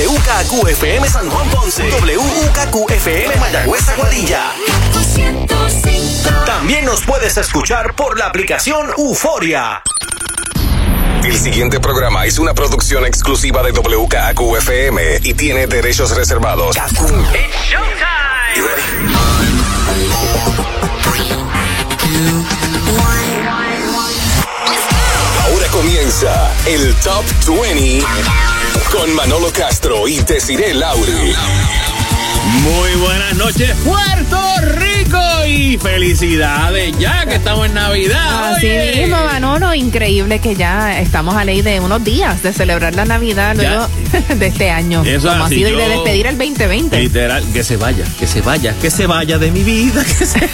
WKQFM San Juan Ponce, WKQFM Mayagüez Aguadilla. También nos puedes escuchar por la aplicación Euforia. El siguiente programa es una producción exclusiva de WKQFM y tiene derechos reservados. It's showtime. Ahora comienza el Top 20 con Manolo Castro y Desiree Lauri. Muy buenas noches, Puerto Rico, y felicidades ya que estamos en Navidad. Así oye. mismo, Manolo, increíble que ya estamos a ley de unos días de celebrar la Navidad luego de este año. Eso como así, ha sido y de despedir el 2020. Literal, que se vaya, que se vaya, que se vaya de mi vida, que se.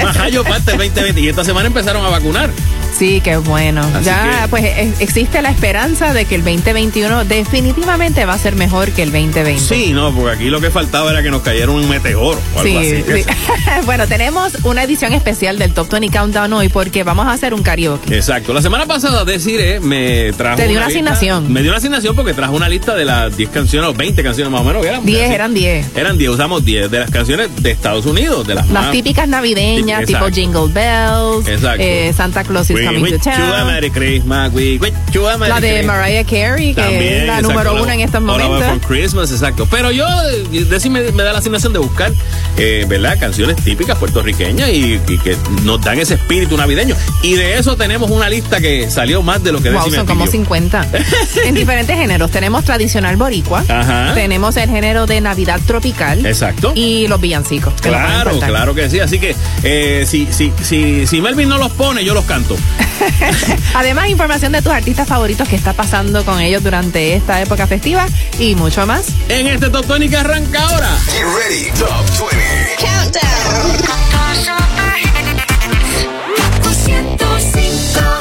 Majayo parte el 2020 y esta semana empezaron a vacunar. Sí, qué bueno. Así ya, que- pues e- existe la esperanza de que el 2021 definitivamente va a ser mejor que el 2020. Sí, no, porque aquí lo que faltaba era que nos cayera un meteoro o algo Sí, así. sí. bueno, tenemos una edición especial del Top 20 Countdown hoy porque vamos a hacer un karaoke. Exacto. La semana pasada Desiree me trajo. Te dio una lista- asignación. Me dio una asignación porque trajo una lista de las 10 canciones o 20 canciones más o menos. eran 10, así. eran 10. Eran 10, usamos 10 de las canciones de Estados Unidos, de las, Las más. típicas navideñas, tipo. Jingle Bells, eh, Santa Claus is Coming to Town. Merry Christmas, we a Merry La de Christmas. Mariah Carey, que También, es la exacto, número uno en estos momentos. Christmas, exacto. Pero yo, eh, Desi me, da la asignación de buscar, eh, ¿verdad? Canciones típicas puertorriqueñas y, y que nos dan ese espíritu navideño. Y de eso tenemos una lista que salió más de lo que Wow, son como pidió. 50. en diferentes géneros. Tenemos tradicional boricua. Ajá. Tenemos el género de Navidad tropical. Exacto. Y los villancicos. Claro, claro que sí. Así que eh, si, si, si, si Melvin no los pone, yo los canto. Además, información de tus artistas favoritos que está pasando con ellos durante esta época festiva y mucho más. En este Top 20 que arranca ahora. Get ready, Top 20.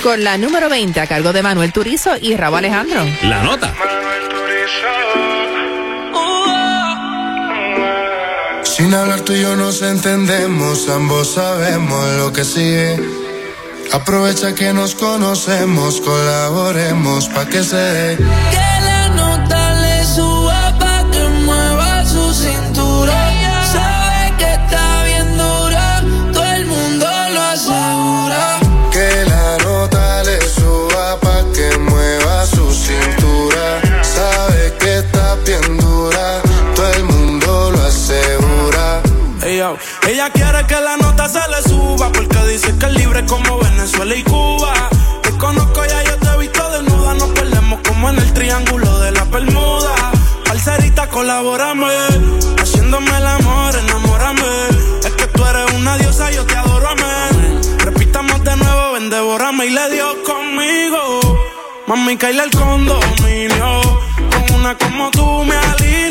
Con la número 20 a cargo de Manuel Turizo y Raúl Alejandro. La nota. Sin hablar tú y yo nos entendemos, ambos sabemos lo que sigue. Aprovecha que nos conocemos, colaboremos pa' que se dé. Que la nota le suba pa' que mueva su cintura. Sabe que está bien dura, todo el mundo lo asegura. Que la nota le suba pa' que mueva su cintura. Sabe que está bien dura, todo el mundo lo asegura. Ey, yo. Ella quiere que la nota se le suba porque dice que es libre como Venezuela y Cuba. Te conozco ya, yo te he visto desnuda. Nos perdemos como en el triángulo de la Bermuda. Parcerita, colabórame. Haciéndome el amor, enamórame. Es que tú eres una diosa, yo te adoro, amén. Repitamos de nuevo, ven, devórame y le dio conmigo. Mami, caíle el condominio. Con una como tú me alineo.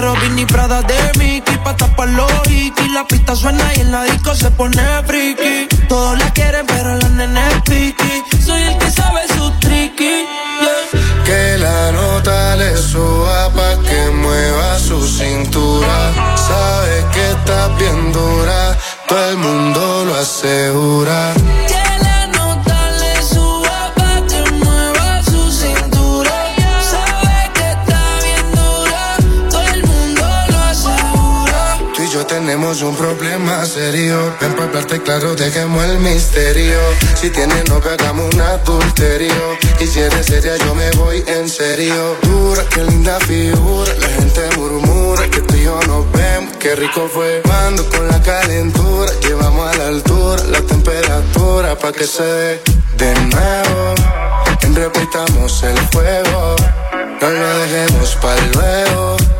Sincero. Vinny Prada de Mickey pa' tapar los hikis. La pista suena y en la disco se pone friki. Todos la quieren, pero la nena es piqui. Soy el que sabe su tricky. Que la nota le suba pa' que mueva su cintura. Sabe que está bien dura, todo el mundo lo asegura. Tenemos un problema serio. Ven para hablarte claro, dejemos el misterio. Si tienes novia, hagamos un adulterio. Y si eres seria, yo me voy en serio. Dura, qué linda figura. La gente murmura que tú y yo nos vemos. Qué rico fue. Mando con la calentura. Llevamos a la altura la temperatura pa' que se dé de nuevo. Repitamos el fuego. No lo dejemos para luego.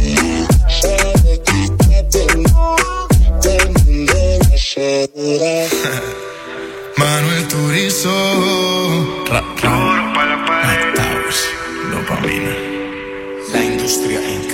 Manuel Turizo. La industria Inc.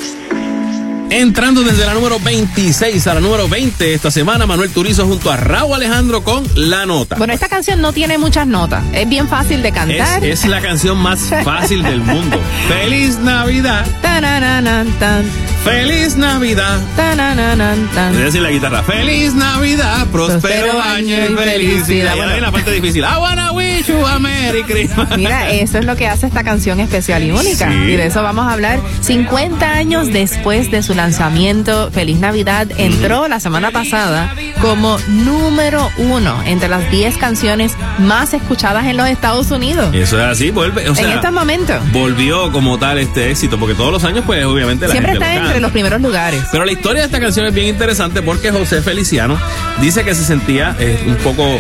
Entrando desde la número 26 a la número 20 esta semana, Manuel Turizo junto a Raúl Alejandro con La Nota. Bueno, esta canción no tiene muchas notas. Es bien fácil de cantar. es la canción más fácil del mundo. ¡Feliz Navidad! Tan, ¡Feliz Navidad! tan. Es decir, la guitarra. ¡Feliz Navidad! ¡Próspero Próspero año y felicidad! ahora viene la parte difícil. I wanna wish you a Merry Christmas. Mira, eso es lo que hace esta canción especial y única. Sí. Y de eso vamos a hablar 50 años después de su lanzamiento. Feliz Navidad entró la semana pasada como número uno entre las 10 canciones más escuchadas en los Estados Unidos. Eso es así, vuelve. O sea, en estos momentos. volvió como tal este éxito, porque todos los años, pues obviamente la Siempre gente está lo entre los primeros lugares. Pero la historia de esta canción es bien interesante porque José Feliciano dice que se sentía eh, un poco.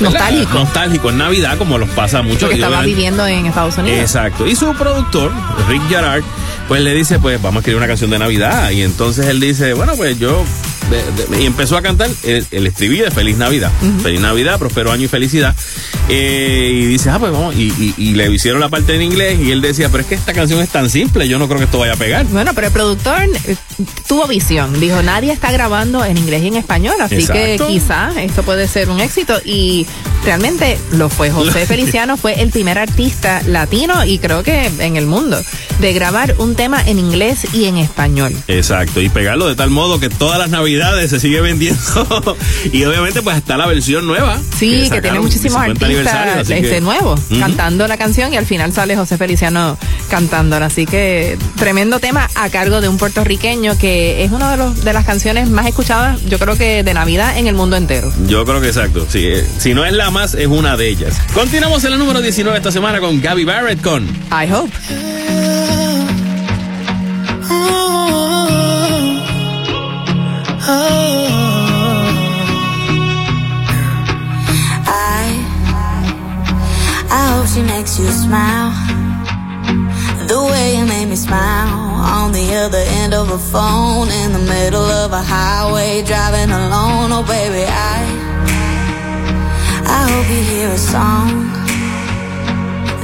Nostálgico. nostálgico en Navidad, como los pasa a muchos. Porque estaba viviendo en Estados Unidos. Exacto. Y su productor, Rick Gerard, pues le dice, pues vamos a escribir una canción de Navidad. Y entonces él dice, bueno, pues yo... de- de- y empezó a cantar el, el estribillo de Feliz Navidad. Feliz Navidad, próspero año y felicidad. Eh, y dice, ah, pues vamos. Y, y- y le hicieron la parte en inglés y él decía, pero es que esta canción es tan simple, yo no creo que esto vaya a pegar. Bueno, pero el productor eh, tuvo visión. Dijo, nadie está grabando en inglés y en español, así que Exacto. quizá esto puede ser un éxito. Y realmente lo fue. José Feliciano fue el primer artista latino y creo que en el mundo de grabar un tema en inglés y en español. Exacto, y pegarlo de tal modo que todas las navidades se sigue vendiendo. y obviamente pues está la versión nueva. Sí, que, tiene muchísimos 50 aniversario, que- este, Ujú. cantando la canción y al final sale José Feliciano cantándola. Así que tremendo tema a cargo de un puertorriqueño que es una de, los, de las canciones más escuchadas, yo creo que de Navidad en el mundo entero. Yo creo que exacto. Sí, eh, si no es la más, es una de ellas. Continuamos en la número 19 esta semana con Gaby Barrett con I hope. I, she makes you smile. The way you made me smile on the other end of a phone in the middle of a highway driving alone. Oh, baby, I, I hope you hear a song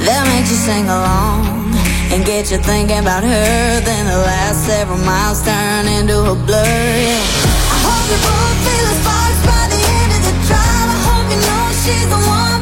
that makes you sing along and get you thinking about her. Then the last several miles turn into a blur. Yeah. I hope you both feel sparks by the end of the drive. I hope you know she's the one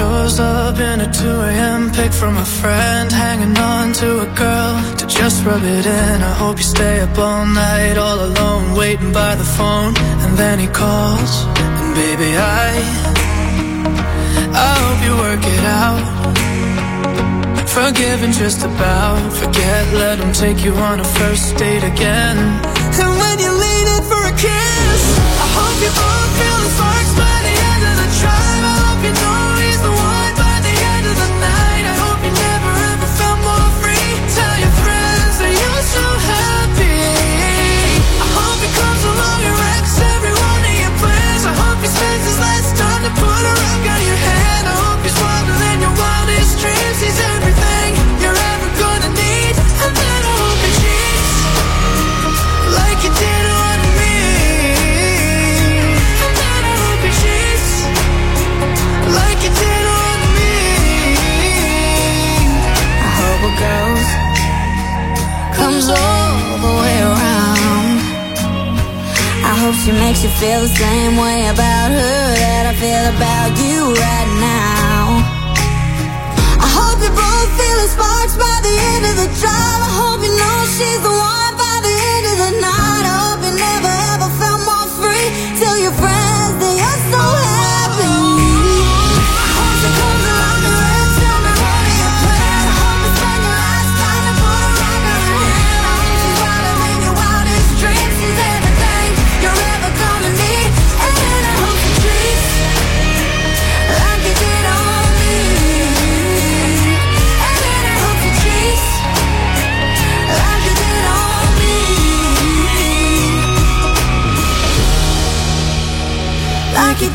shows up in a 2 a.m. pic from a friend, hanging on to a girl to just rub it in. I hope you stay up all night, all alone, waiting by the phone, and then he calls, and baby, I, I hope you work it out. Forgiving just about, forget, let him take you on a first date again. And when you lean in for a kiss, I hope you both feel the sparks by the end of the drive. Feel the same way about her that I feel about you right now. I hope you both feel the sparks by the end of the drive.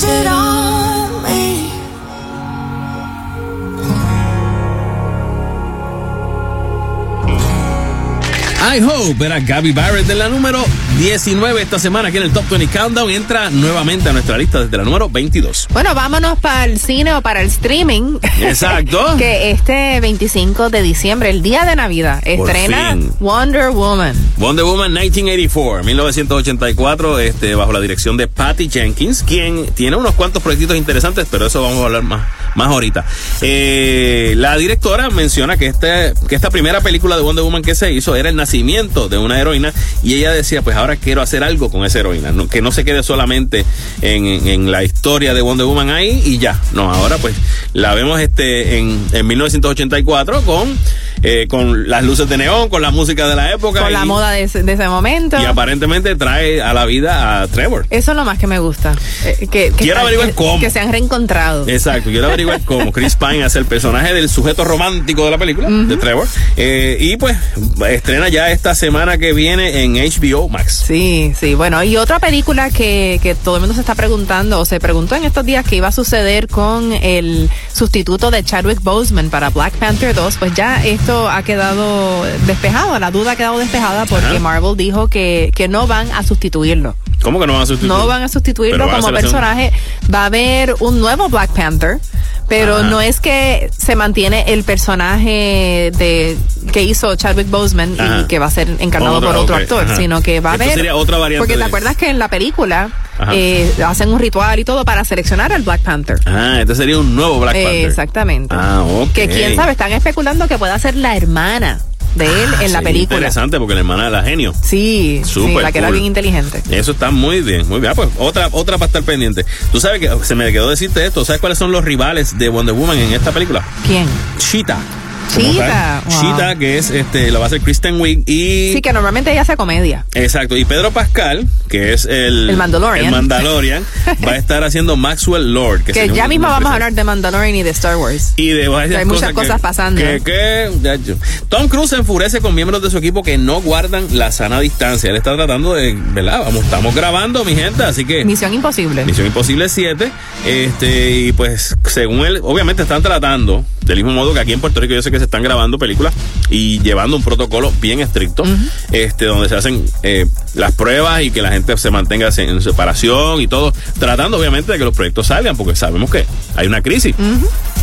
On me. I Hope era Gabby Barrett de la número 19 esta semana aquí en el Top 20 Countdown y entra nuevamente a nuestra lista desde la número 22. Bueno, vámonos para el cine o para el streaming. Exacto. que este 25 de diciembre, el día de Navidad, Por estrena fin. Wonder Woman. Wonder Woman 1984, 1984, este, bajo la dirección de Patty Jenkins, quien tiene unos cuantos proyectitos interesantes, pero eso vamos a hablar más, más ahorita. Eh, la directora menciona que, este, que esta primera película de Wonder Woman que se hizo era el nacimiento de una heroína y ella decía, pues ahora quiero hacer algo con esa heroína, que no se quede solamente en, en- en la historia de Wonder Woman ahí y ya. No, ahora pues la vemos este en, en 1984 con, eh, con las luces de neón, con la música de la época. Con la moda de ese, de ese momento. y aparentemente trae a la vida a Trevor. Eso es lo más que me gusta. Eh, que, que Quiero averiguar que- cómo. Que se han reencontrado. Exacto, quiero averiguar cómo Chris Pine hace el personaje del sujeto romántico de la película, de Trevor. Eh, y pues estrena ya esta semana que viene en HBO Max. Sí, sí, bueno, y otra película que, que todo el mundo se está preguntando, o se preguntó en estos días qué iba a suceder con el sustituto de Chadwick Boseman para Black Panther 2, pues ya esto ha quedado despejado, la duda ha quedado despejada porque. Marvel dijo que, que no van a sustituirlo. ¿Cómo que no van a sustituir? No van a sustituirlo van como personaje. Va a haber un nuevo Black Panther, pero Ajá. no es que se mantiene el personaje de que hizo Chadwick Boseman Ajá. y que va a ser encarnado Otro, por otro actor, ajá. sino que va a Esto haber sería otra variante Porque te de- acuerdas que en la película eh, hacen un ritual y todo para seleccionar al Black Panther. Ah, este sería un nuevo Black Eh, Panther. exactamente. Ah, ok. Que quién sabe, están especulando que pueda ser la hermana de él Ah, en la película. Interesante porque la hermana era genio. Sí, sí, Súper la que era bien inteligente. Eso está muy bien, muy bien. Ah, pues otra, otra para estar pendiente. Tú sabes que se me quedó decirte esto. ¿Sabes cuáles son los rivales de Wonder Woman en esta película? ¿Quién? Cheetah. Tal. wow. Cheetah, que es, este, lo va a hacer Kristen Wiig y... Sí, que normalmente ella hace comedia. Exacto, y Pedro Pascal, que es el... El Mandalorian. el Mandalorian, va a estar haciendo Maxwell Lord. Que, ya mismo vamos a hablar de Mandalorian y de Star Wars. Y de Hay muchas cosas pasando. Que, que- Tom Cruise se enfurece con miembros de su equipo que no guardan la sana distancia. Él está tratando de, ¿verdad? Vamos, estamos grabando, mi gente, así que... Misión Imposible. Misión Imposible 7. Este, y pues, según él, obviamente están tratando, del mismo modo que aquí en Puerto Rico yo sé que se están grabando películas y llevando un protocolo bien estricto, este, donde se hacen eh, las pruebas y que la gente se mantenga en separación y todo, tratando obviamente de que los proyectos salgan, porque sabemos que hay una crisis.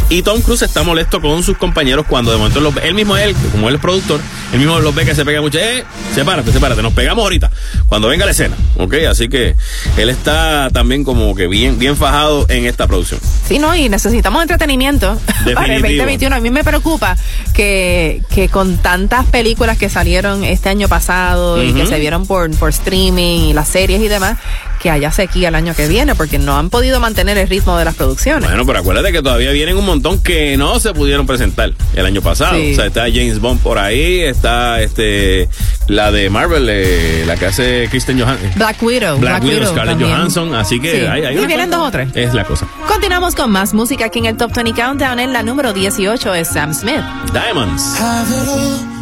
Y Tom Cruise está molesto con sus compañeros cuando de momento los, él mismo, él, como él es productor, él mismo los ve que se pega mucho. Eh, sepárate, sepárate, nos pegamos ahorita, cuando venga la escena, ¿ok? Así que él está también como que bien, bien fajado en esta producción. Sí, no, y necesitamos entretenimiento para el Definitivo. 2021. A mí me preocupa que, que con tantas películas que salieron este año pasado y que se vieron por, por streaming y las series y demás, que haya sequía el año que viene porque no han podido mantener el ritmo de las producciones. Bueno, pero acuérdate que todavía vienen un montón que no se pudieron presentar el año pasado. Sí. O sea, está James Bond por ahí, está este la de Marvel, eh, la que hace Kristen Johansson. Black Widow. Black, Widow, Scarlett también. Johansson, así que Sí. hay, hay Y una vienen cuanta- dos o tres. Es la cosa. Continuamos con más música aquí en el Top 20 Countdown. En la número 18 es Sam Smith. Diamonds.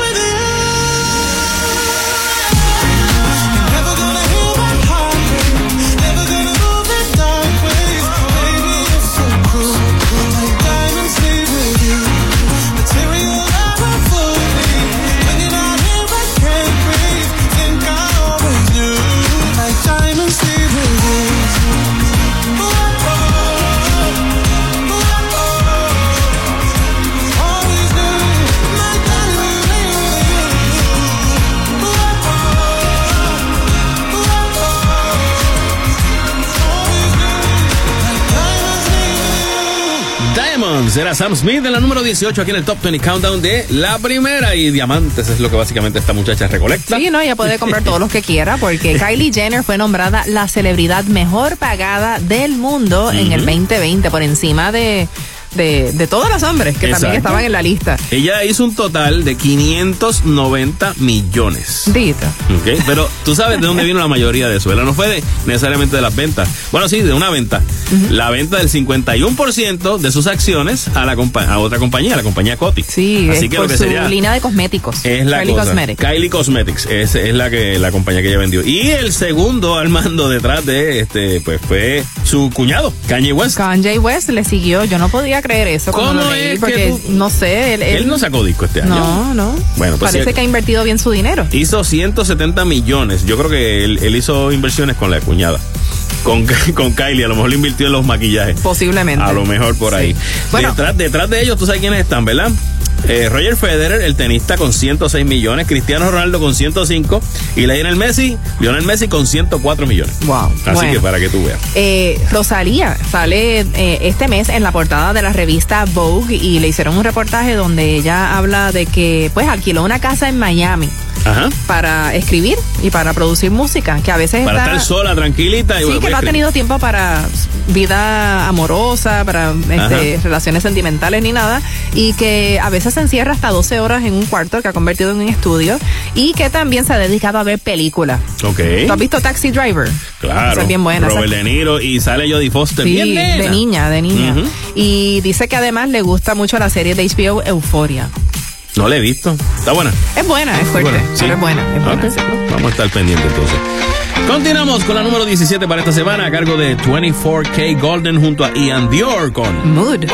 Diamonds era Sam Smith en la número 18 aquí en el Top 20 Countdown de la primera. Y diamantes es lo que básicamente esta muchacha recolecta. Sí, no, ella puede comprar todos los que quiera porque Kylie Jenner fue nombrada la celebridad mejor pagada del mundo en el 2020 por encima de, de, de todos los hombres que Exacto. también estaban en la lista. Ella hizo un total de 590 millones. Dito. Pero tú sabes de dónde vino la mayoría de eso. ¿verdad? No fue de- necesariamente de las ventas. Bueno, sí, de una venta. La venta del 51% de sus acciones a, la compa- a otra compañía, la compañía Coty. Sí, Así es que por lo que su sería línea de cosméticos. es la Kylie cosa. Cosmetics. Kylie Cosmetics es, es la que la compañía que ella vendió. Y el segundo al mando detrás de este, pues fue su cuñado, Kanye West. Kanye West le siguió. Yo no podía creer eso. como ¿Cómo lo leí, es que porque tú- no sé. Él, Él no sacó disco este año. No, no. Bueno, pues Parece que ha invertido bien su dinero. Hizo 170 millones. Yo creo que él, él hizo inversiones con la cuñada. Con, con Kylie, a lo mejor le invirtió en los maquillajes. Posiblemente. A lo mejor por ahí. Bueno. Detrás, detrás de ellos, tú sabes quiénes están, ¿verdad? Eh, Roger Federer, el tenista, con 106 millones. Cristiano Ronaldo con 105. Y Lionel Messi, Lionel Messi con 104 millones. Wow. Así Bueno. que para que tú veas. Eh, Rosalía sale eh, este mes en la portada de la revista Vogue y le hicieron un reportaje donde ella habla de que pues alquiló una casa en Miami Ajá. para escribir y para producir música, que a veces Para está... estar sola, tranquilita. y Sí, que no ha tenido tiempo para vida amorosa, para este, relaciones sentimentales ni nada, y que a veces se encierra hasta 12 horas en un cuarto que ha convertido en un estudio, y que también se ha dedicado a ver películas. Ok. ¿Tú has visto Taxi Driver? Claro. Esa es bien buena. Robert De Niro y sale Jodie Foster. Sí, bien de niña, de niña. Y dice que además le gusta mucho la serie de HBO Euforia. No la he visto. ¿Está buena? Es buena, es fuerte. Es buena. Es buena Vamos a estar pendiente entonces. Continuamos con la número 17 para esta semana a cargo de 24K Golden junto a Ian Dior con Mood.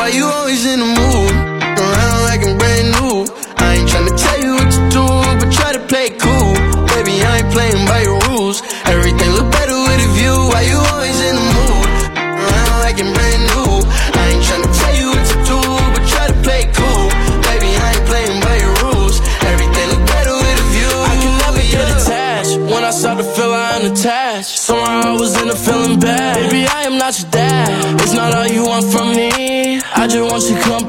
touch that. It's not all you want from me. I just want you company.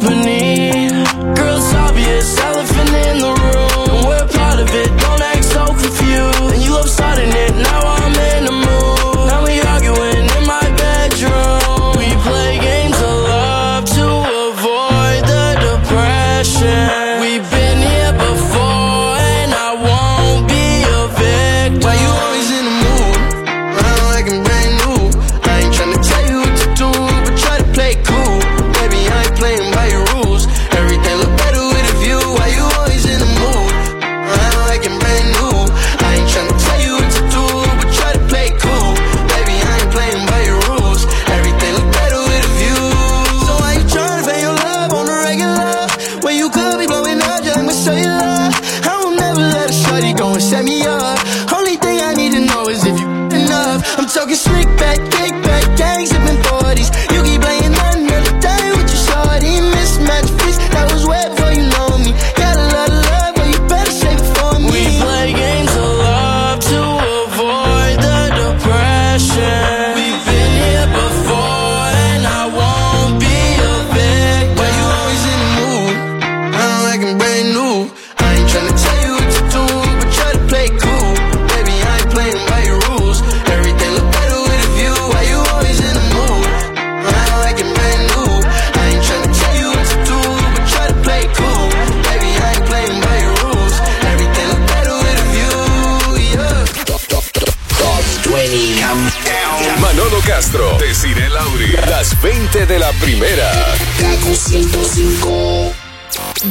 maestro Desiree Lauri. Las 20 de la primera. Kaku 105.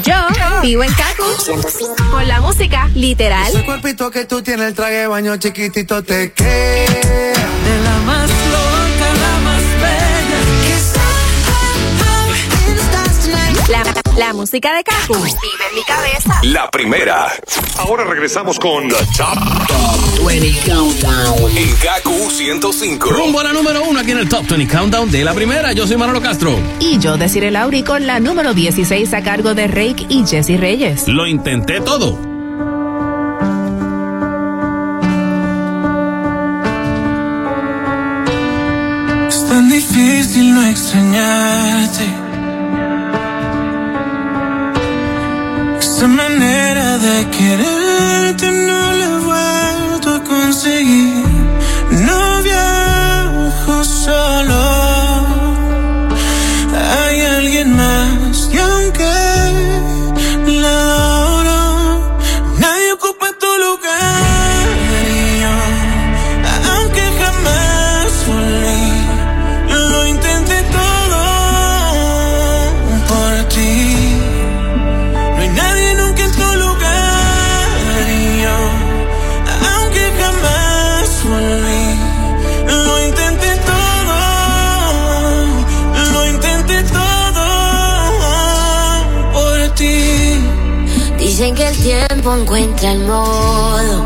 Yo vivo en Caco con la música literal. Ese cuerpito que tú tienes, el traje de baño chiquitito te queda. De la más loca, la más bella. La, la música de Caco. Vive en mi cabeza. La primera. Ahora regresamos con The Top, Top 20 Countdown. En Gaku 105. Rumbo a la número 1 aquí en el Top 20 Countdown de la primera. Yo soy Manolo Castro. Y yo, Desiree Lauri, con la número 16 a cargo de Rake y Jesse Reyes. Lo intenté todo. Es tan difícil no extrañarte. Esa manera de quererte no. encuentra el modo.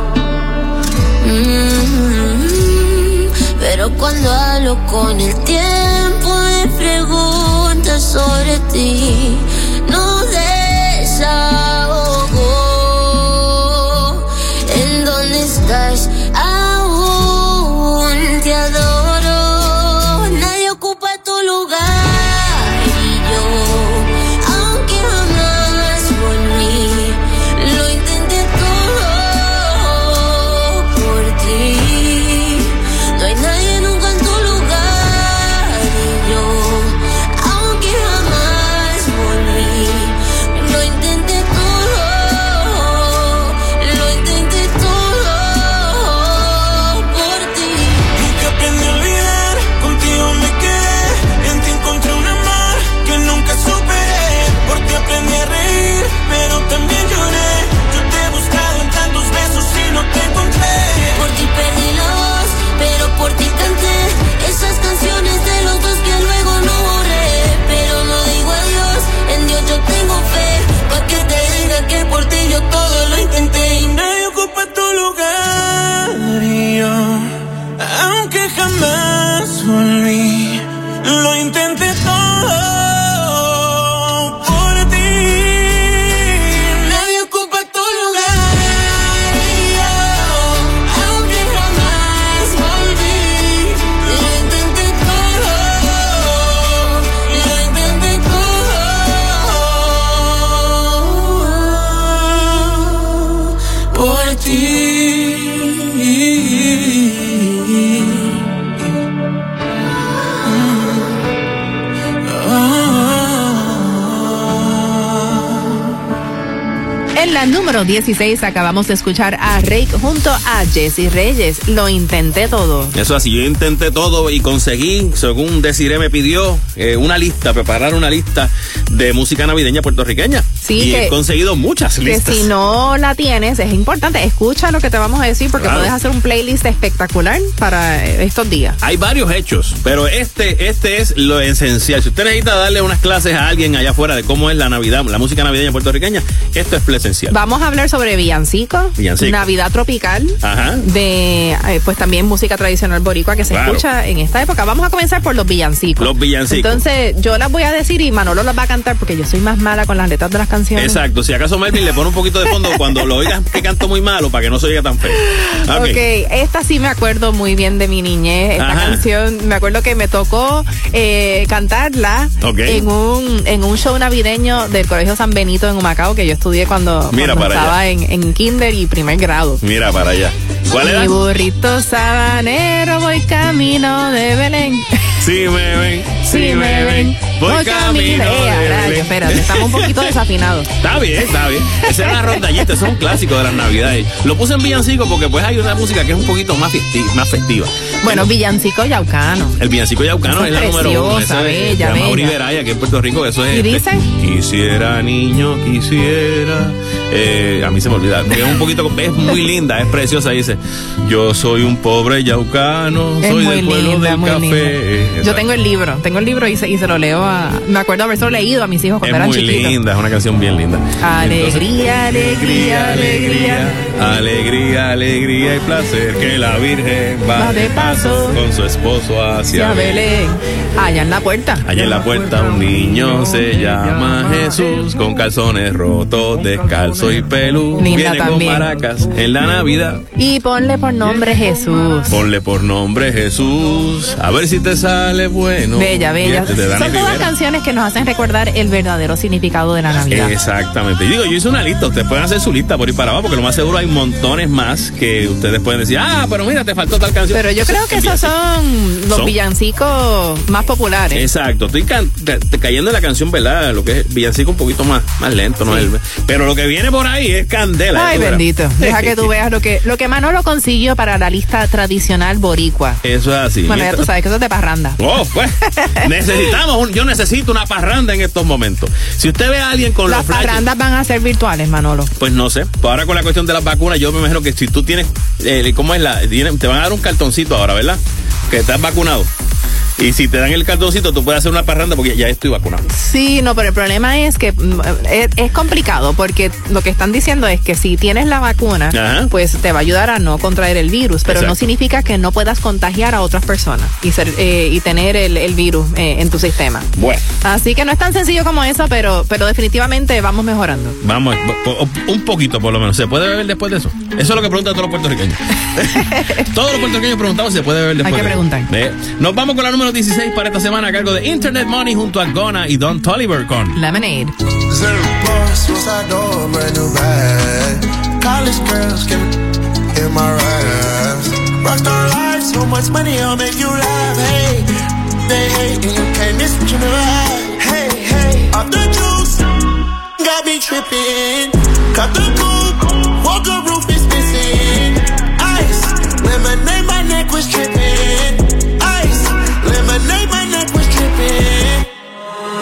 Mm, pero cuando hablo con el tiempo me pregunta sobre ti. Número 16 acabamos de escuchar a Rake junto a Jesse Reyes. Lo intenté todo. Eso así, yo intenté todo y conseguí, según Desiree me pidió, eh, una lista, preparar una lista de música navideña puertorriqueña. Sí, y que- he conseguido muchas Que listas. si no la tienes, es importante. Escucha lo que te vamos a decir porque Claro. puedes hacer un playlist espectacular para eh, estos días. Hay varios hechos, pero este, este es lo esencial. Si usted necesita darle unas clases a alguien allá afuera de cómo es la Navidad, la música navideña puertorriqueña, esto es lo esencial. Vamos a hablar sobre villancico, Villancico. Navidad tropical, Ajá. de eh, pues también música tradicional boricua que se Claro. escucha en esta época. Vamos a comenzar por los villancicos. Los villancicos. Entonces, yo las voy a decir y Manolo las va a cantar porque yo soy más mala con las letras de las canciones. Exacto, si acaso Melvin le pone un poquito de fondo cuando lo oigas que canto muy malo para que no se oiga tan feo. Ok. Ok, esta sí me acuerdo muy bien de mi niñez. Esta Ajá. canción, me acuerdo que me tocó eh, cantarla en un en un show navideño del Colegio San Benito en Humacao que yo estudié cuando, Mira cuando para estaba en, en kinder y primer grado. Mira para allá. ¿Cuál era? Mi burrito sabanero, voy camino de Belén. Si me ven, si me ven, voy camino de Belén. espérate, estamos un poquito desafinados. Está bien, está bien. Esa es la rondallita, es un clásico de las navidades. Lo puse en villancico porque pues hay una música que es un poquito más, festi- más festiva. Bueno, villancico yaucano. El villancico yaucano Esa es la es número uno. Esa es bella, Mauri bella. Que en Puerto Rico eso es. ¿Y este, dice? Quisiera, niño, quisiera. Eh, a mí se me olvida. Es un poquito, es muy linda, es preciosa. Dice, yo soy un pobre yaucano, Es soy del pueblo linda, del café. Yo tengo el libro, tengo el libro y se, y se lo leo a. Me acuerdo haberlo leído a mis hijos cuando Es eran muy chiquitos. linda, es una canción bien linda. Alegría, alegría, alegría. Alegría, alegría y placer que la Virgen va, Va de paso con su esposo hacia Belén. Allá en la puerta. Allá en la puerta un niño se llama Jesús, con calzones rotos, descalzo y pelú. Viene con también. maracas en la Navidad. Y ponle por nombre Jesús. Ponle por nombre Jesús, a ver si te sale bueno. Bella, bella. Son todas Rivera. canciones que nos hacen recordar el verdadero significado de la Navidad. Exactamente. Y digo, yo hice una lista, ustedes pueden hacer su lista por ir para abajo, porque lo más seguro hay montones más que ustedes pueden decir, ah, pero mira, te faltó tal canción. Pero yo creo que esos son los Son- villancicos más populares. Exacto, estoy cayendo en la canción, ¿verdad? Lo que es villancico un poquito más, más lento, ¿no? Sí. El- pero lo que viene por ahí es candela. Ay, tú verás. bendito. Deja que tú veas lo que, lo que Manolo consiguió para la lista tradicional boricua. Eso es así. Bueno, ya tú sabes que eso es de parranda. Oh, pues, necesitamos, un- yo necesito una parranda en estos momentos. Si usted ve a alguien con Las flashes, parrandas van a ser virtuales, Manolo. pues no sé. Pues ahora con la cuestión de las vacunas, yo me imagino que si tú tienes, eh, ¿cómo es la? Te van a dar un cartoncito ahora, ¿verdad? Que estás vacunado. Y si te dan el cartoncito, tú puedes hacer una parranda porque ya estoy vacunado. Sí, no, pero el problema es que mm, es, es complicado porque lo que están diciendo es que si tienes la vacuna, Ajá. pues te va a ayudar a no contraer el virus, pero no significa que no puedas contagiar a otras personas y ser eh, y tener el, el virus eh, en tu sistema. Bueno. Así que no es tan sencillo como eso, pero pero definitivamente vamos mejorando. Vamos, un poquito por lo menos. ¿Se puede beber después de eso? Eso es lo que preguntan todos los puertorriqueños. todos los puertorriqueños preguntamos si se puede beber después Hay que de preguntar. Eh, Nos vamos con la número 16 para esta semana a cargo de Internet Money junto a Gona y Don Toliver con Lemonade. Zero bars, suicide door, brand new bag. College girls can in my raps. Rockstar life, so much money, I'll make you laugh. Hey, they hate and you can't miss what you never had. Hey, hey, off the juice, got me tripping. Cut the coupe,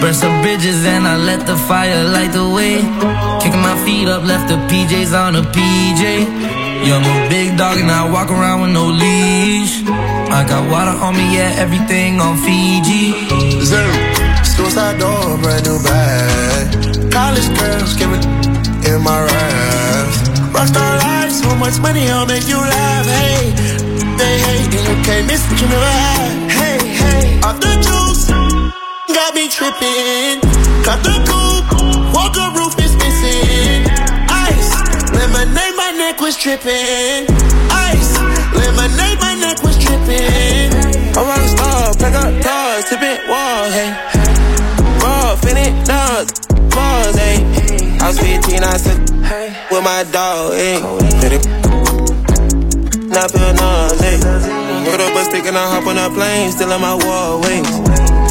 Burn some bridges and I let the fire light the way. Kicking my feet up, left the PJs on a PJ. Yeah, I'm a big dog and I walk around with no leash. I got water on me, yeah, everything on Fiji. Zero. Suicide door, brand new bag. College girls give in my raps. Rockstar life, so much money, I'll make you laugh. Hey, they hate and you can't miss what you never had. Hey, hey, off the juice, got me tripping. Cut the coupe, walker roof is missing. Ice, lemonade, my neck was tripping. Ice, lemonade, my neck was tripping. I'm rock star, pack up doors, tip it walls, hey. Raw, finit, dogs, balls, hey. I was 15, I said, with my dog, hey. It. Not feel nauseous, Put up a stick and I hop on a plane, still on my wall, wait.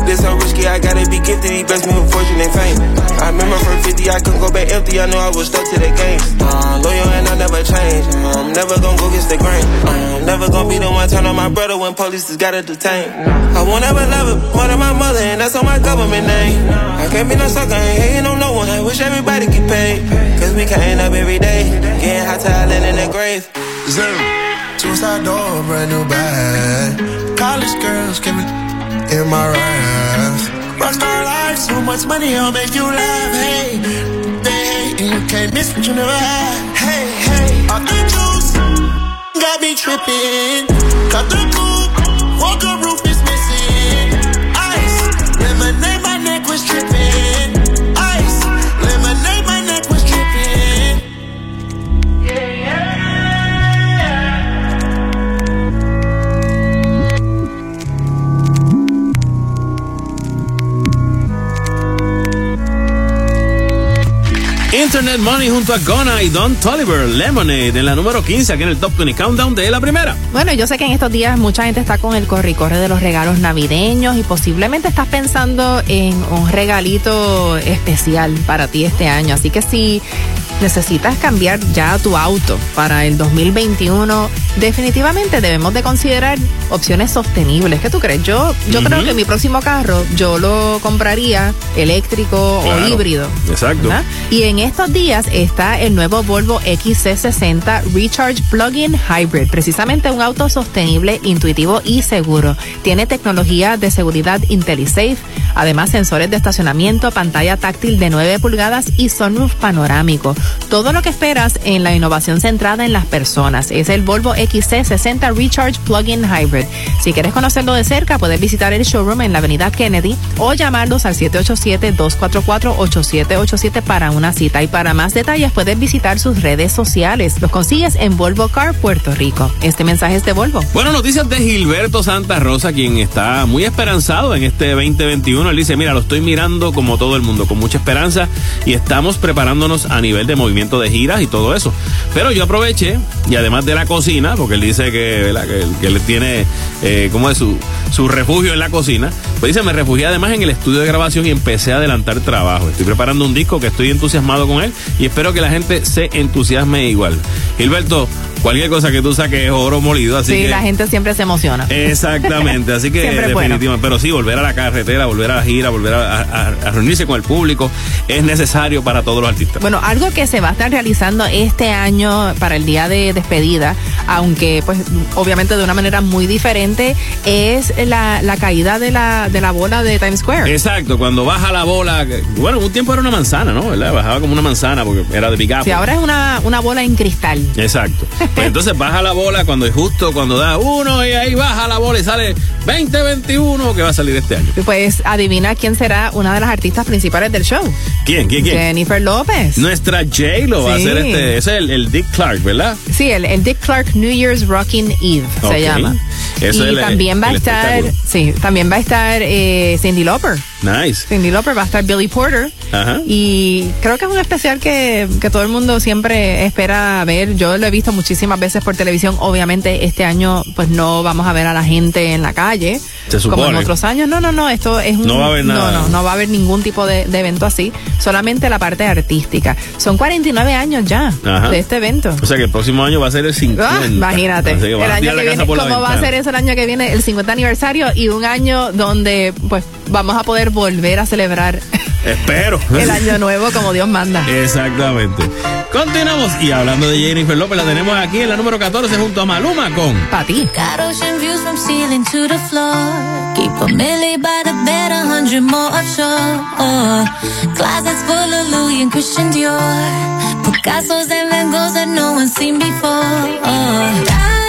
This so risky, I gotta be gifted. He blessed me with fortune and fame. I remember from 50, I couldn't go back empty. I knew I was stuck to the game. Uh, loyal and I never change. I'm never gonna go against the grain. I'm never gonna be the one turn on my brother when police just gotta detain. I won't ever love it more than my mother, and that's on my government name. I can't be no sucker, ain't hating on no one. I wish everybody get paid. Cause we can't up every day. Getting hot talent in the grave. Zero. Suicide door, brand new bag. College girls give in my raps. Rockstar life, so much money, I'll make you laugh. Hey, they hate and you can't miss what you never had. Hey, hey, off the juice, got me tripping. Cut the coupe, walker roof is missing. Ice, lemonade, my neck was tripping. Internet Money junto a Gona y Don Tolliver, Lemonade, en la número 15, aquí en el Top 20 Countdown de la primera. Bueno, yo sé que en estos días mucha gente está con el corre y corre de los regalos navideños y posiblemente estás pensando en un regalito especial para ti este año. Así que si necesitas cambiar ya tu auto para el 2021, definitivamente debemos de considerar opciones sostenibles. ¿Qué tú crees? Yo, yo creo que mi próximo carro yo lo compraría eléctrico Claro. o híbrido. Exacto. ¿verdad? Y en estos días está el nuevo Volvo XC60 Recharge Plug-in Hybrid, precisamente un auto sostenible, intuitivo y seguro. Tiene tecnología de seguridad IntelliSafe, además sensores de estacionamiento, pantalla táctil de 9 pulgadas y sunroof panorámico. Todo lo que esperas en la innovación centrada en las personas. Es el Volvo XC60 Recharge Plug-in Hybrid. Si quieres conocerlo de cerca, puedes visitar el showroom en la avenida Kennedy o llamarlos al 787-244-8787 para una cita. Y para más detalles puedes visitar sus redes sociales. Los consigues en Volvo Car Puerto Rico. Este mensaje es de Volvo. Bueno, noticias de Gilberto Santa Rosa, quien está muy esperanzado en este 2021. Él dice, mira, lo estoy mirando como todo el mundo, con mucha esperanza y estamos preparándonos a nivel de movimiento de giras y todo eso. Pero yo aproveché, y además de la cocina, porque él dice que, él tiene, eh, ¿cómo es? Su, su refugio en la cocina. Pues dice, me refugié además en el estudio de grabación y empecé a adelantar trabajo. Estoy preparando un disco que estoy entusiasmado con él y espero que la gente se entusiasme igual. Gilberto, cualquier cosa que tú saques es oro molido, así sí, que... la gente siempre se emociona. Exactamente, así que bueno. definitivamente, pero sí, volver a la carretera, volver a la gira, volver a, a- a reunirse con el público es necesario para todos los artistas. Bueno, algo que se va a estar realizando este año para el día de despedida, aunque pues obviamente de una manera muy diferente, es la, la caída de la, de la bola de Times Square. Exacto, cuando baja la bola, bueno, un tiempo era una manzana, ¿no? ¿Verdad? Bajaba como una manzana porque era de picapo. Sí, ahora es una, una bola en cristal. Exacto. Pues entonces baja la bola cuando es justo, cuando da uno y ahí baja la bola y sale 2021 que va a salir este año. Pues adivina quién será una de las artistas principales del show. ¿Quién? ¿Quién? ¿Quién? Jennifer López. Nuestra J lo va a hacer este, ese es el, el Dick Clark, ¿verdad? Sí, el, el Dick Clark New Year's Rocking Eve se llama. Eso y es el- también va a estar, sí, también va a estar eh, Cindy Lauper. Nice. Cindy Lauper, va a estar Billy Porter. Ajá. Y creo que es un especial que, que todo el mundo siempre espera ver. Yo lo he visto muchísimas veces por televisión. Obviamente este año pues no vamos a ver a la gente en la calle. Se Como en supone. otros años. No, no, no. Esto es un, No va a haber nada. No, no, no va a haber ningún tipo de, de evento así. Solamente la parte artística. Son 49 años ya Ajá. de este evento. O sea que el próximo año va a ser el 50. Ah, imagínate. El año que viene, ¿cómo va a ser empieza el año que viene el 50 aniversario y un año donde pues vamos a poder volver a celebrar Espero. el año nuevo como Dios manda. Exactamente. Continuamos y hablando de Jennifer López, la tenemos aquí en la número 14 junto a Maluma con Pa' ti. Got ocean views from ceiling to the floor. Keep a milli by the bed, a hundred more offshore. Closets full of Louis and Christian Dior. Picasso's and Van Goghs that no one's seen before. Diamonds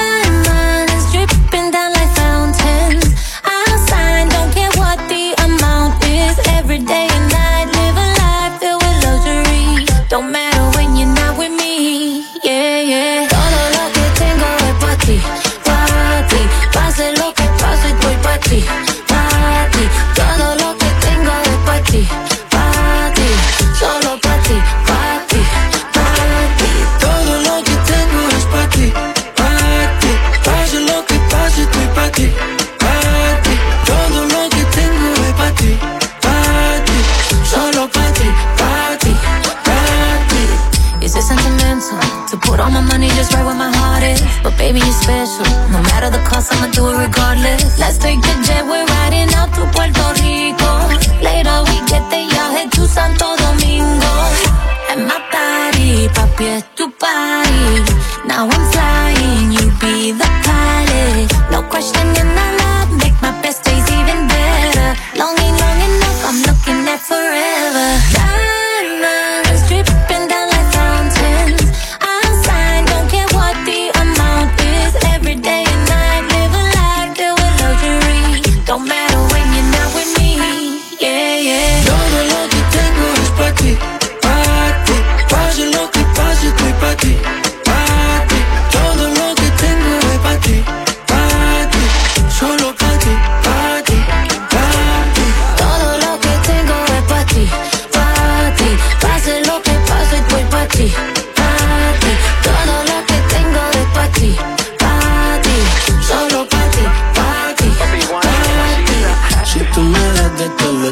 Every day and night, live a life filled with luxury. Don't matter put all my money just right where my heart is? But baby, you're special. No matter the cost, I'ma do it regardless. Let's take the jet, we're riding out to Puerto Rico. Later we get there, y'all head to Santo Domingo. And my body, papi, es tu party. Now I'm flying, you be the pilot. No question in our love, make my best days even better. Long long enough, I'm looking at forever. Dripping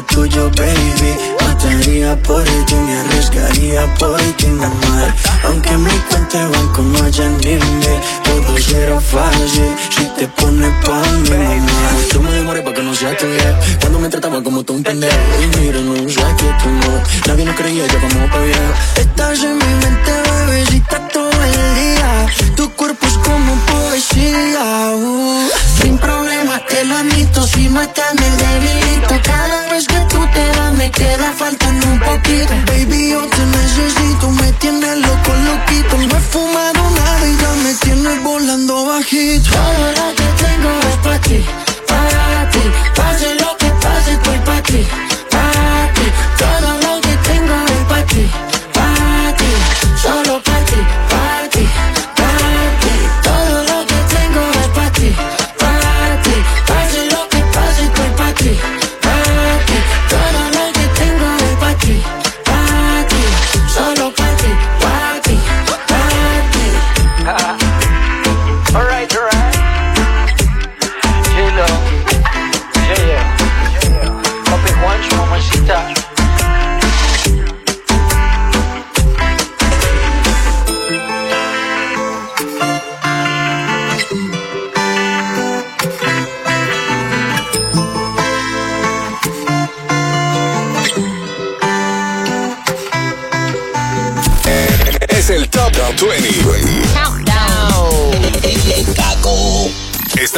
tuyo, baby. Mataría por ti, me arriesgaría por ti, mamá Aunque mi cuenta de banco no haya límite Todo será fácil si te pones pa' mí, mamá Yo me demoré pa' que no sea tu viejo Cuando me trataba como tú un pendejo Y mira, no usa que tú no Nadie nos creía, yo como pa' viejo Estás en mi mente, bebecita, todo el día Si estás me debilito. Cada vez que tú te vas me queda faltando un poquito. Baby, yo te necesito. Me tienes loco, loquito. No he fumado nada y ya me tienes volando bajito. Todo lo que tengo es pa' ti,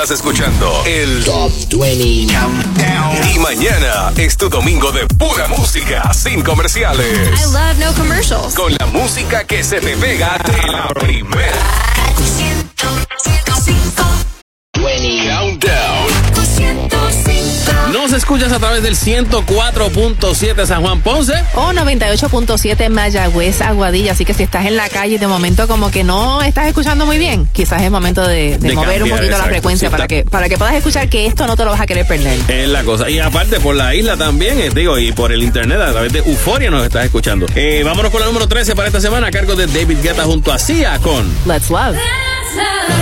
Estás escuchando el Top 20 Countdown. Y mañana es tu domingo de pura música, sin comerciales. I love no commercials. Con la música que se te pega de la primera. Escuchas a través del 104.7 San Juan Ponce. O 98.7 Mayagüez, Aguadilla. Así que si estás en la calle y de momento como que no estás escuchando muy bien, quizás es momento de, de De mover un poquito la frecuencia para que, para que puedas escuchar que esto no te lo vas a querer perder. Es la cosa. Y aparte, por la isla también, eh, digo, y por el internet, a través de Euforia nos estás escuchando. Eh, vámonos con la número 13 para esta semana, a cargo de David Guetta junto a Sia con Let's Love. número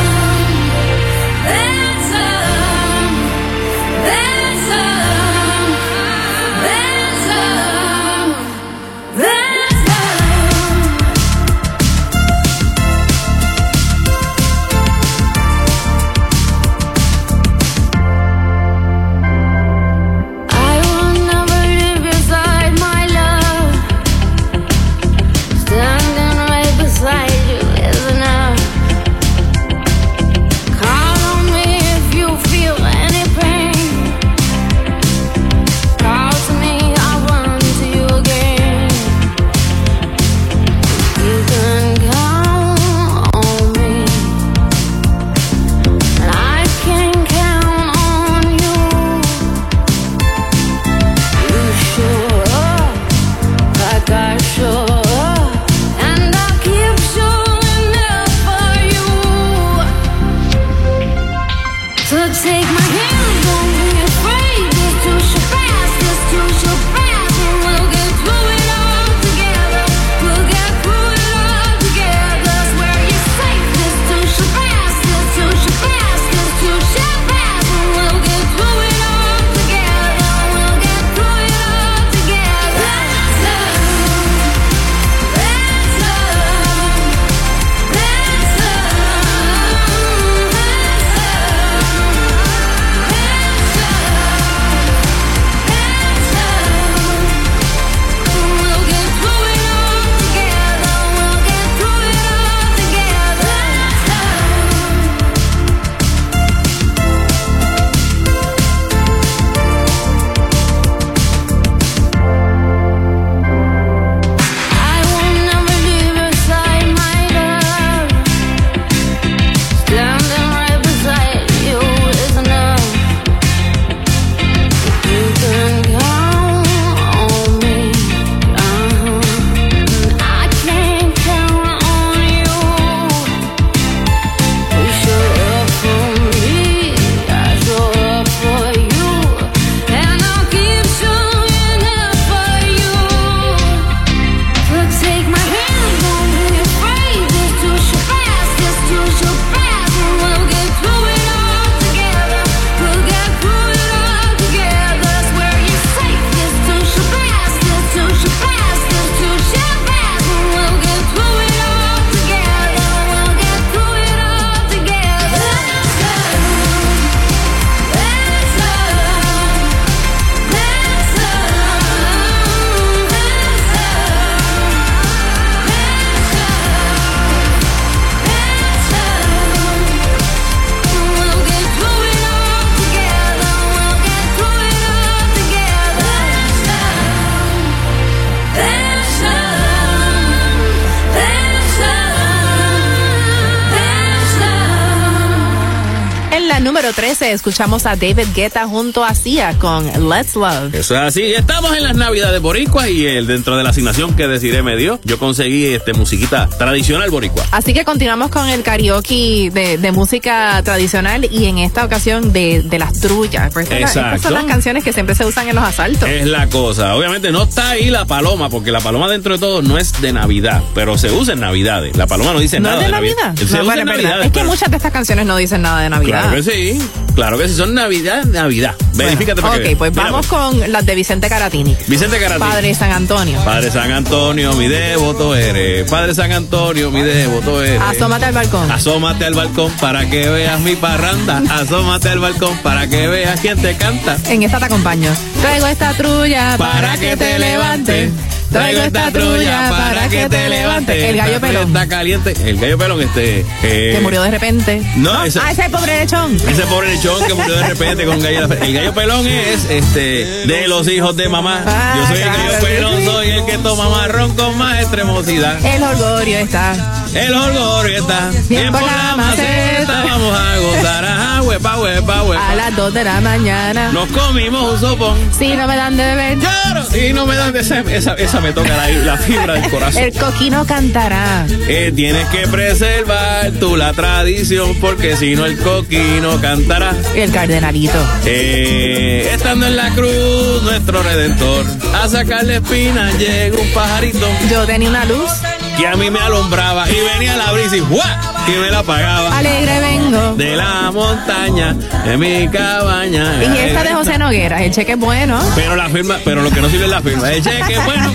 13 escuchamos a David Guetta junto a Sia con Let's Love. Eso es así. Estamos en las Navidades Boricuas y el, dentro de la asignación que Desiree me dio, yo conseguí este musiquita tradicional boricua. Así que continuamos con el karaoke de, de música tradicional y en esta ocasión de, de las trullas. Porque estas Exacto. son las canciones que siempre se usan en los asaltos. Es la cosa. Obviamente no está ahí la paloma, porque la paloma dentro de todo no es de Navidad, pero se usa en Navidades. La paloma no dice ¿No nada es de Navidad. Navidad? Se usa en. Navidades, Es que pero- muchas de estas canciones no dicen nada de Navidad. Claro que sí. Claro que sí. Son Navidad, Navidad. Verifícate para Ok, pues Mira, vamos con las de Vicente Caratini. Vicente Caratini. Padre San Antonio. Padre San Antonio, mi devoto eres. Padre San Antonio, mi devoto eres. Asómate al balcón. Asómate al balcón para que veas mi parranda. Asómate al balcón para que veas quién te canta. En esta te acompaño. Traigo esta trulla para, que te levantes. Traigo esta trulla para que te levantes. El gallo pelón. Está caliente. El gallo pelón, este. eh, Que murió de repente. No, ese- Ah, ese es el pobre lechón. Ese pobre lechón que murió de repente con gallo. El gallo pelón es este de los hijos de mamá. Ah, Yo soy el gallo claro pelón, sí. soy el que toma marrón con más extremosidad. El orgullo está. El orgullo está bien por la maceta. Vamos a gozar. Ajá, huepa, huepa, A las 2 de la mañana. Nos comimos un sopón. Si no me dan de beber. Claro, y no me dan de esa, esa, esa me toca la, la fibra del corazón. El coquino cantará. Eh, tienes que preservar tú la tradición porque si no el coquino cantará. El cardenalito. Eh, estando en la cruz, nuestro redentor, a sacarle espinas llegó un pajarito Yo tenía una luz. que a mí me alumbraba y venía la brisa y ¡guau! Que me la apagaba. Alegre vengo. De la montaña, de mi cabaña. Y esta de José Noguera. El cheque es bueno. Pero la firma, pero lo que no sirve es la firma. El cheque es bueno,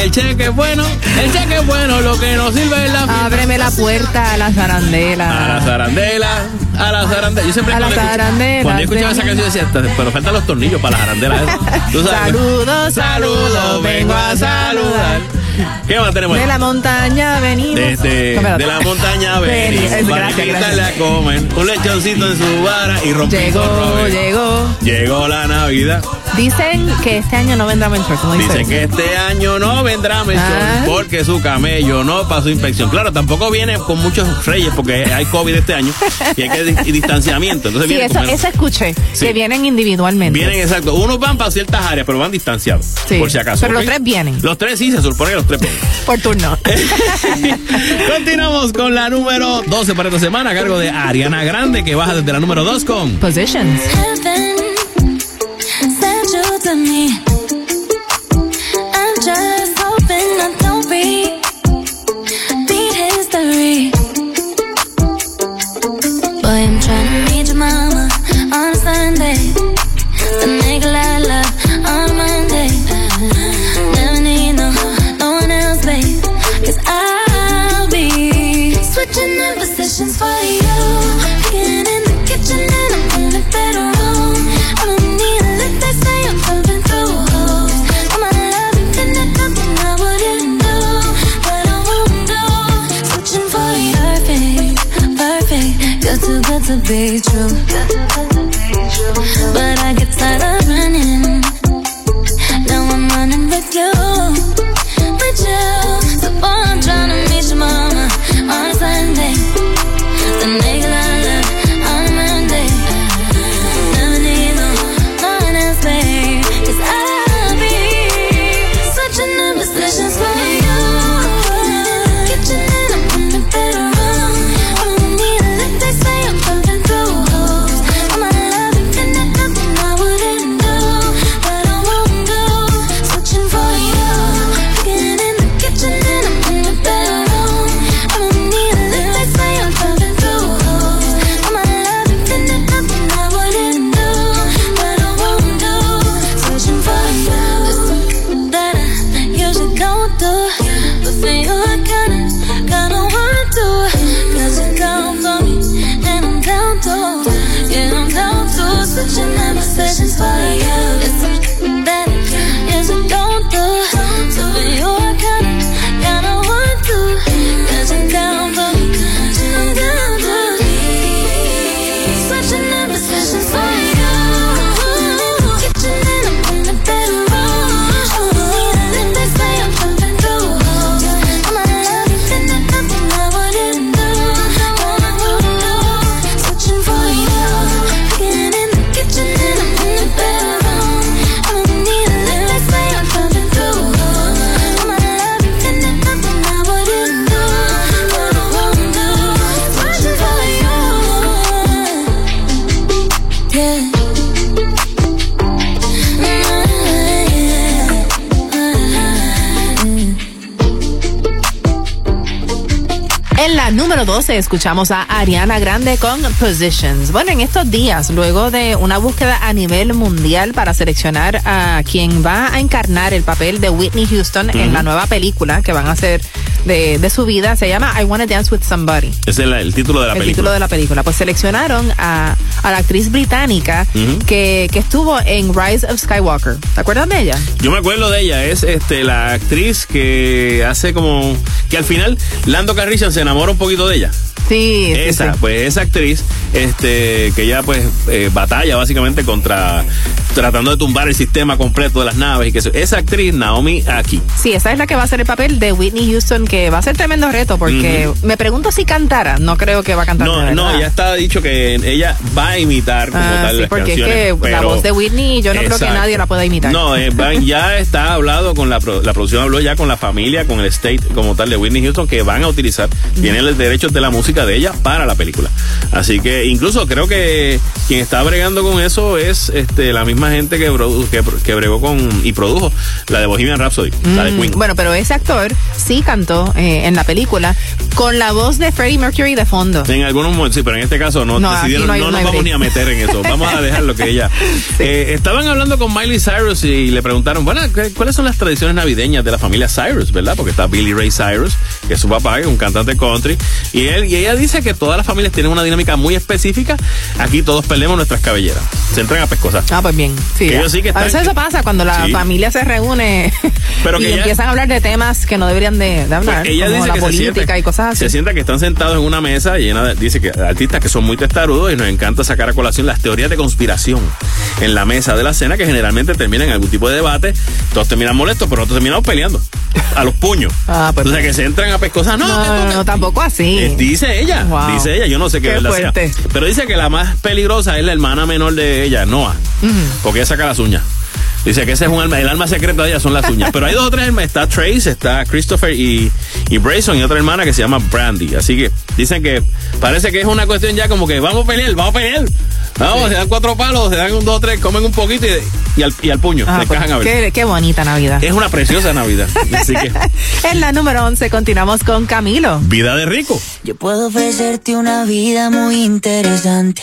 el cheque es bueno, el cheque es bueno, lo que no sirve es la firma. Ábreme la puerta a la A la zarandela. A la zarandela. Yo siempre A la escucho- zarandela, cuando yo escuchaba esa canción decía, "Esta- pero faltan los tornillos para la zarandela. esa". ¿Tú sabes? Saludos, saludos, vengo a saludar. ¿Qué más tenemos? De la montaña venimos. Desde, No, espérate. de la montaña venimos gracias, gracias. a comer un lechoncito en su vara y rompió Llegó, llegó. Llegó la Navidad. Dicen que este año no vendrá Melchor, como dice. Dicen que este año no vendrá Melchor Ah. porque su camello no pasó inspección. Claro, tampoco viene con muchos reyes porque hay COVID este año y hay que y distanciamiento. Entonces Sí, eso, eso escuché. Sí. Que vienen individualmente. Vienen exacto. Unos van para ciertas áreas, pero van distanciados. Sí. Por si acaso. Pero los tres vienen. Los tres sí, se supone que los tres vienen. Por turno. Continuamos con la número 12 para esta semana, a cargo de Ariana Grande, que baja desde la número 2 con. Positions. Lot of love on Monday. Never need no, no one else, babe. Cause I'll be switching in positions for you. Getting in the kitchen and I'm in the bedroom. I need a lift, say I'm through hoops. I'm my something I wouldn't do. But I won't do. Switching for. Perfect, perfect. Too good to be true. But I escuchamos a Ariana Grande con Positions. Bueno, en estos días, luego de una búsqueda a nivel mundial para seleccionar a quien va a encarnar el papel de Whitney Houston en la nueva película que van a hacer de, de su vida, se llama I Wanna Dance with Somebody. Es el, el título de la el película. título de la película. Pues seleccionaron a, a la actriz británica que, que estuvo en Rise of Skywalker. ¿Te acuerdas de ella? Yo me acuerdo de ella, es este la actriz que hace como que al final Lando Calrissian se enamora un poquito de ella. Sí, esa, sí. pues esa actriz, este, que ella pues eh, batalla básicamente contra tratando de tumbar el sistema completo de las naves y que esa actriz Naomi Aki. Sí, esa es la que va a hacer el papel de Whitney Houston, que va a ser tremendo reto, porque me pregunto si cantara. No creo que va a cantar. No, no, ya está dicho que ella va a imitar como Ah, tal sí, las porque es canciones, que la voz de Whitney, yo no creo que nadie la pueda imitar. No, eh, van- ya está hablado con la, pro- la producción, habló ya con la familia, con el state como tal de Whitney Houston, que van a utilizar, tienen los derechos de la música de ella para la película. Así que incluso creo que quien está bregando con eso es este la misma gente que, que, que bregó con y produjo la de Bohemian Rhapsody, la de Mm, Queen. Bueno, pero ese actor sí cantó eh, en la película con la voz de Freddie Mercury de fondo. En algunos momentos, sí, pero en este caso no, decidieron, no nos vamos ni a meter en eso. Vamos a dejar lo que ella. Eh, estaban hablando con Miley Cyrus y le preguntaron, bueno, ¿qué- ¿cuáles son las tradiciones navideñas de la familia Cyrus, verdad? Porque está Billy Ray Cyrus, que es su papá, que es un cantante country, y él y ella dice que todas las familias tienen una dinámica muy específica. Aquí todos perdemos nuestras cabelleras. Se entran a pescosar. Ah, pues bien. Sí, Que ya. ellos sí que a veces eso pasa cuando la Sí. familia se reúne Pero y ella- empiezan a hablar de temas que no deberían de, de hablar, Pues ella como dice la que se política y cosas así. se sienta que están sentados en una mesa llena de, dice que artistas que son muy testarudos y nos encanta sacar a colación las teorías de conspiración en la mesa de la cena que generalmente terminan en algún tipo de debate. Todos terminan molestos, pero nosotros terminamos peleando a los puños. Ah, pues o sea que se entran a pescosar. No, No, no, no, tampoco así. Eh, dice ella, Wow. dice ella, yo no sé qué, Qué verdad sea. fuerte. Pero dice que la más peligrosa es la hermana menor de ella, Noah, porque ella saca las uñas. Dice que ese es un alma, el alma secreta de ella son las uñas. Pero hay dos o tres hermanas, está Trace, está Christopher y, y Brayson y otra hermana que se llama Brandy. Así que dicen que parece que es una cuestión ya como que vamos a pelear, vamos a pelear. Vamos, se dan cuatro palos, se dan un dos tres, comen un poquito y, y al, y al puño, Ah, se pues, a ver. qué, qué bonita Navidad. Es una preciosa Navidad. Así que, en la número 11 continuamos con Camilo. vida de rico. Yo puedo ofrecerte una vida muy interesante.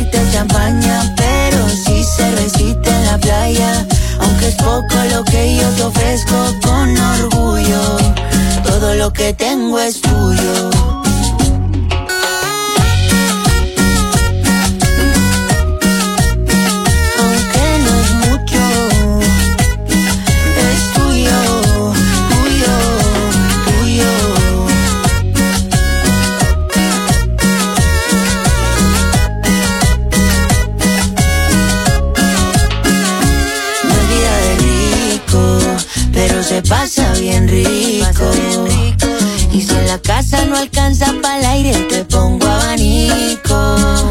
abrirte champaña, pero sí cervecita en la playa. Aunque es poco lo que yo te ofrezco con orgullo, todo lo que tengo es tuyo. Pasa bien rico. Y si en la casa no alcanza para el aire, te pongo abanico.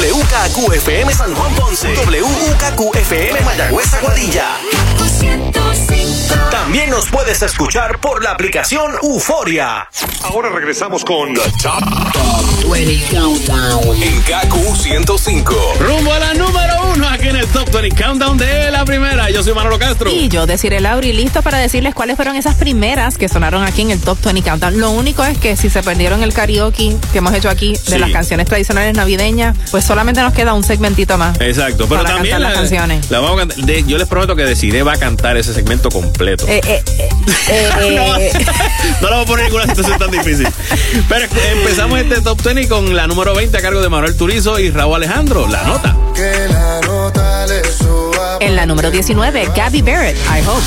WKQFM San Juan Ponce. WKQFM Mayagüez Aguadilla. También nos puedes escuchar por la aplicación Euforia. Ahora regresamos con The Top, 20 Countdown en KQ 105. Rumbo a la número uno aquí en el Top 20 Countdown de la primera. Yo soy Manolo Castro. Y yo, deciré Lauri, listo para decirles cuáles fueron esas primeras que sonaron aquí en el Top 20 Countdown. Lo único es que si se perdieron el karaoke que hemos hecho aquí de Sí. las canciones tradicionales navideñas, pues solamente nos queda un segmentito más. Exacto, pero Para también cantar las canciones. la vamos a cantar. de- yo les prometo que Desiree va a cantar ese segmento completo. Eh, eh, eh, eh, no, eh, no lo voy a poner en ninguna situación tan difícil. Pero empezamos este top 20 con la número 20 a cargo de Manuel Turizo y Raúl Alejandro. La nota. Que la nota le suba. En la número 19, Gabby Barrett, I Hope.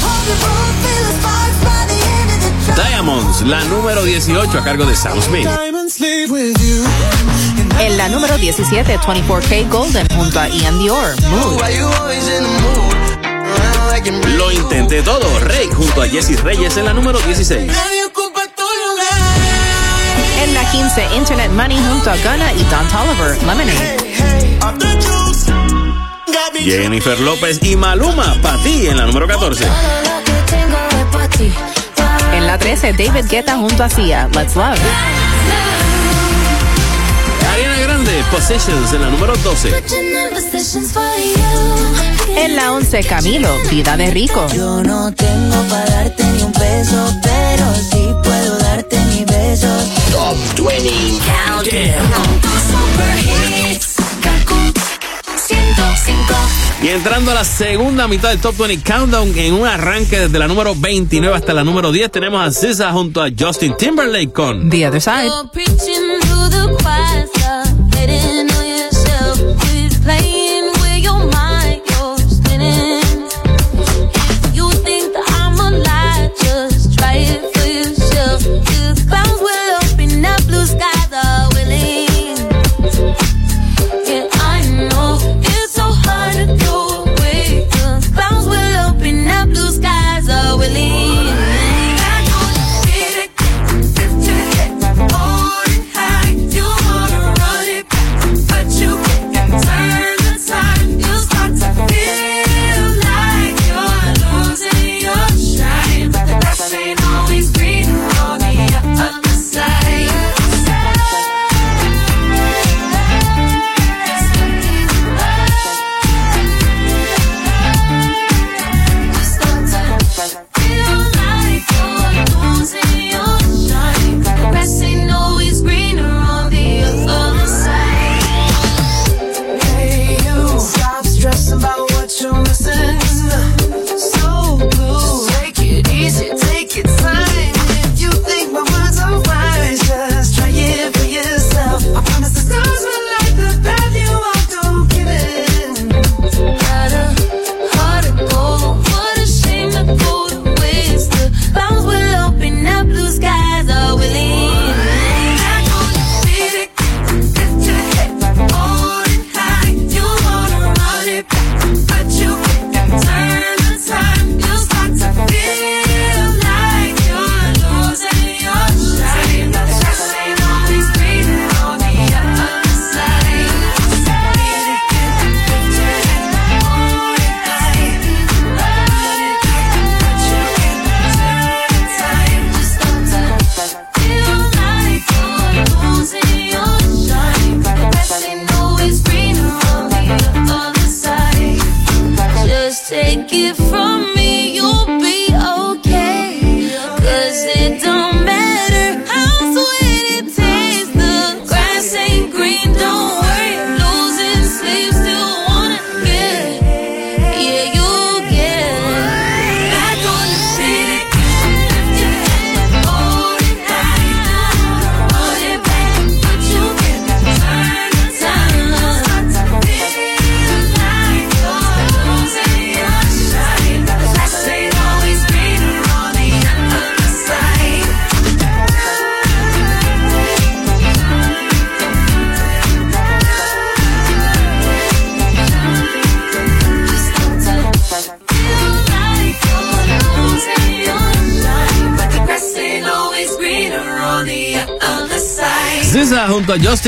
Diamonds, la número 18 a cargo de Sam Smith. En la número 17, 24K Golden junto a Ian Dior, Mood. Lo intenté todo. Rey junto a Jesse Reyes en la número 16. En la 15, Internet Money junto a Gunna y Don Toliver, Lemonade. Jennifer López y Maluma, para ti en la número 14. En la 13, David Guetta junto a Sia, Let's Love. Ariana Grande, Possessions en la número 12. En la 11, Camilo, Vida de Rico. Yo no tengo para darte ni un peso, pero sí puedo darte mis besos. Top 20 Y entrando a la segunda mitad del Top 20 Countdown en un arranque desde la número 29 hasta la número 10 tenemos a SZA junto a Justin Timberlake con The Other Side.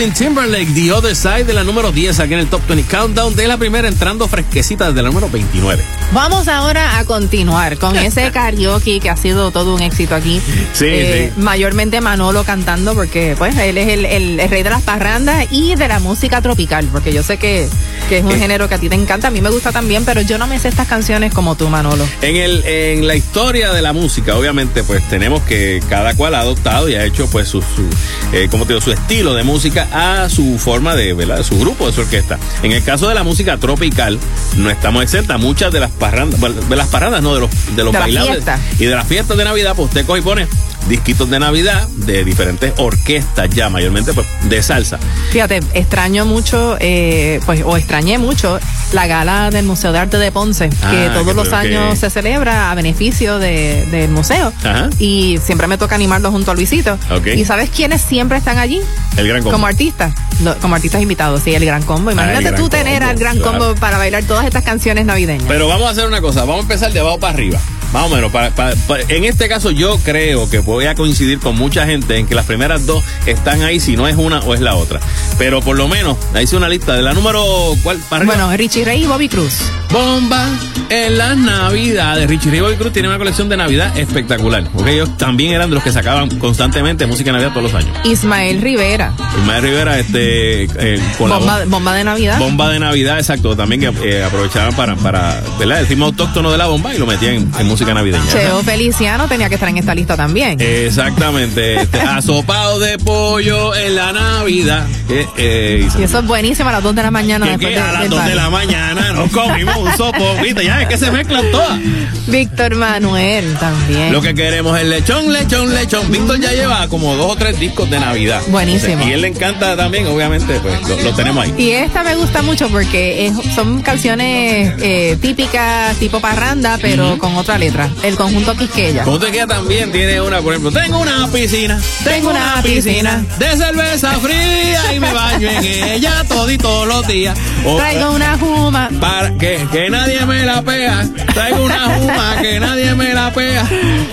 Justin Timberlake, The Other Side de la número 10 aquí en el Top 20 Countdown de la primera entrando fresquecita desde la número 29. Vamos ahora a continuar con ese karaoke que ha sido todo un éxito aquí. Sí, Eh, sí. Mayormente Manolo cantando porque pues él es el, el- el rey de las parrandas y de la música tropical, porque yo sé que, que es un Eh. género que a ti te encanta, a mí me gusta también, pero yo no me sé estas canciones como tú, Manolo. En, el, en la historia de la música, obviamente, pues tenemos que cada cual ha adoptado y ha hecho pues su, su eh, ¿cómo te digo? su estilo de música a su forma de, ¿verdad? su grupo de su orquesta. En el caso de la música tropical, no estamos exentas. Muchas de las parrandas, de las parrandas, no, de los, de los De bailables y de las fiestas de Navidad, pues usted coge y pone disquitos de Navidad de diferentes orquestas ya, mayormente pues de salsa. Fíjate, extraño mucho, eh, pues, o extrañé mucho la gala del Museo de Arte de Ponce, que Ah, todos que- los que- años se celebra a beneficio de- del museo. Ajá. Y siempre me toca animarlo junto a Luisito. ¿Y sabes quiénes siempre están allí? El gran combo. Como artistas, como artistas invitados, sí, el Gran Combo. Imagínate Ah, Gran tú tener al Gran claro. Combo para bailar todas estas canciones navideñas. Pero vamos a hacer una cosa, vamos a empezar de abajo para arriba. Más o menos, para- para- para- en este caso yo creo que voy a coincidir con mucha gente en que las primeras dos están ahí, si no es una o es la otra. Pero por lo menos, ahí hice una lista de la número, ¿cuál? Para. Bueno, Richie Ray y Bobby Cruz. Bomba en las navidades. Richie Ray Bobby Cruz tiene una colección de Navidad espectacular. Porque ellos también eran de los que sacaban constantemente música de Navidad todos los años. Ismael Rivera. Ismael Rivera, este, eh, con la Bomba, bomba de Navidad. Bomba de Navidad, exacto, también que eh, aprovechaban para, para, ¿verdad? El ritmo autóctono de la bomba y lo metían en, en música navideña. Cheo Feliciano tenía que estar en esta lista también. Exactamente, este, asopado de pollo en la Navidad. Eh, eh, Y eso es buenísimo a las 2 de la mañana que, que a las del 2 de la mañana nos comimos un sopo, viste, ya es que se mezclan todas. Víctor Manuel también. Lo que queremos es lechón, lechón, lechón. Víctor ya lleva como dos o tres discos de Navidad. Buenísimo. Y él le encanta también, obviamente, pues lo, lo tenemos ahí. Y esta me gusta mucho porque es- son canciones eh, típicas tipo parranda, pero con otra letra. El conjunto Quisqueya. Como te queda también tiene una, por ejemplo, tengo una piscina, Tengo una piscina. de cerveza fría y me baño en ella todito los días. O- Traigo una juma. para que, que nadie me la pega. Traigo una juma que nadie me la pega.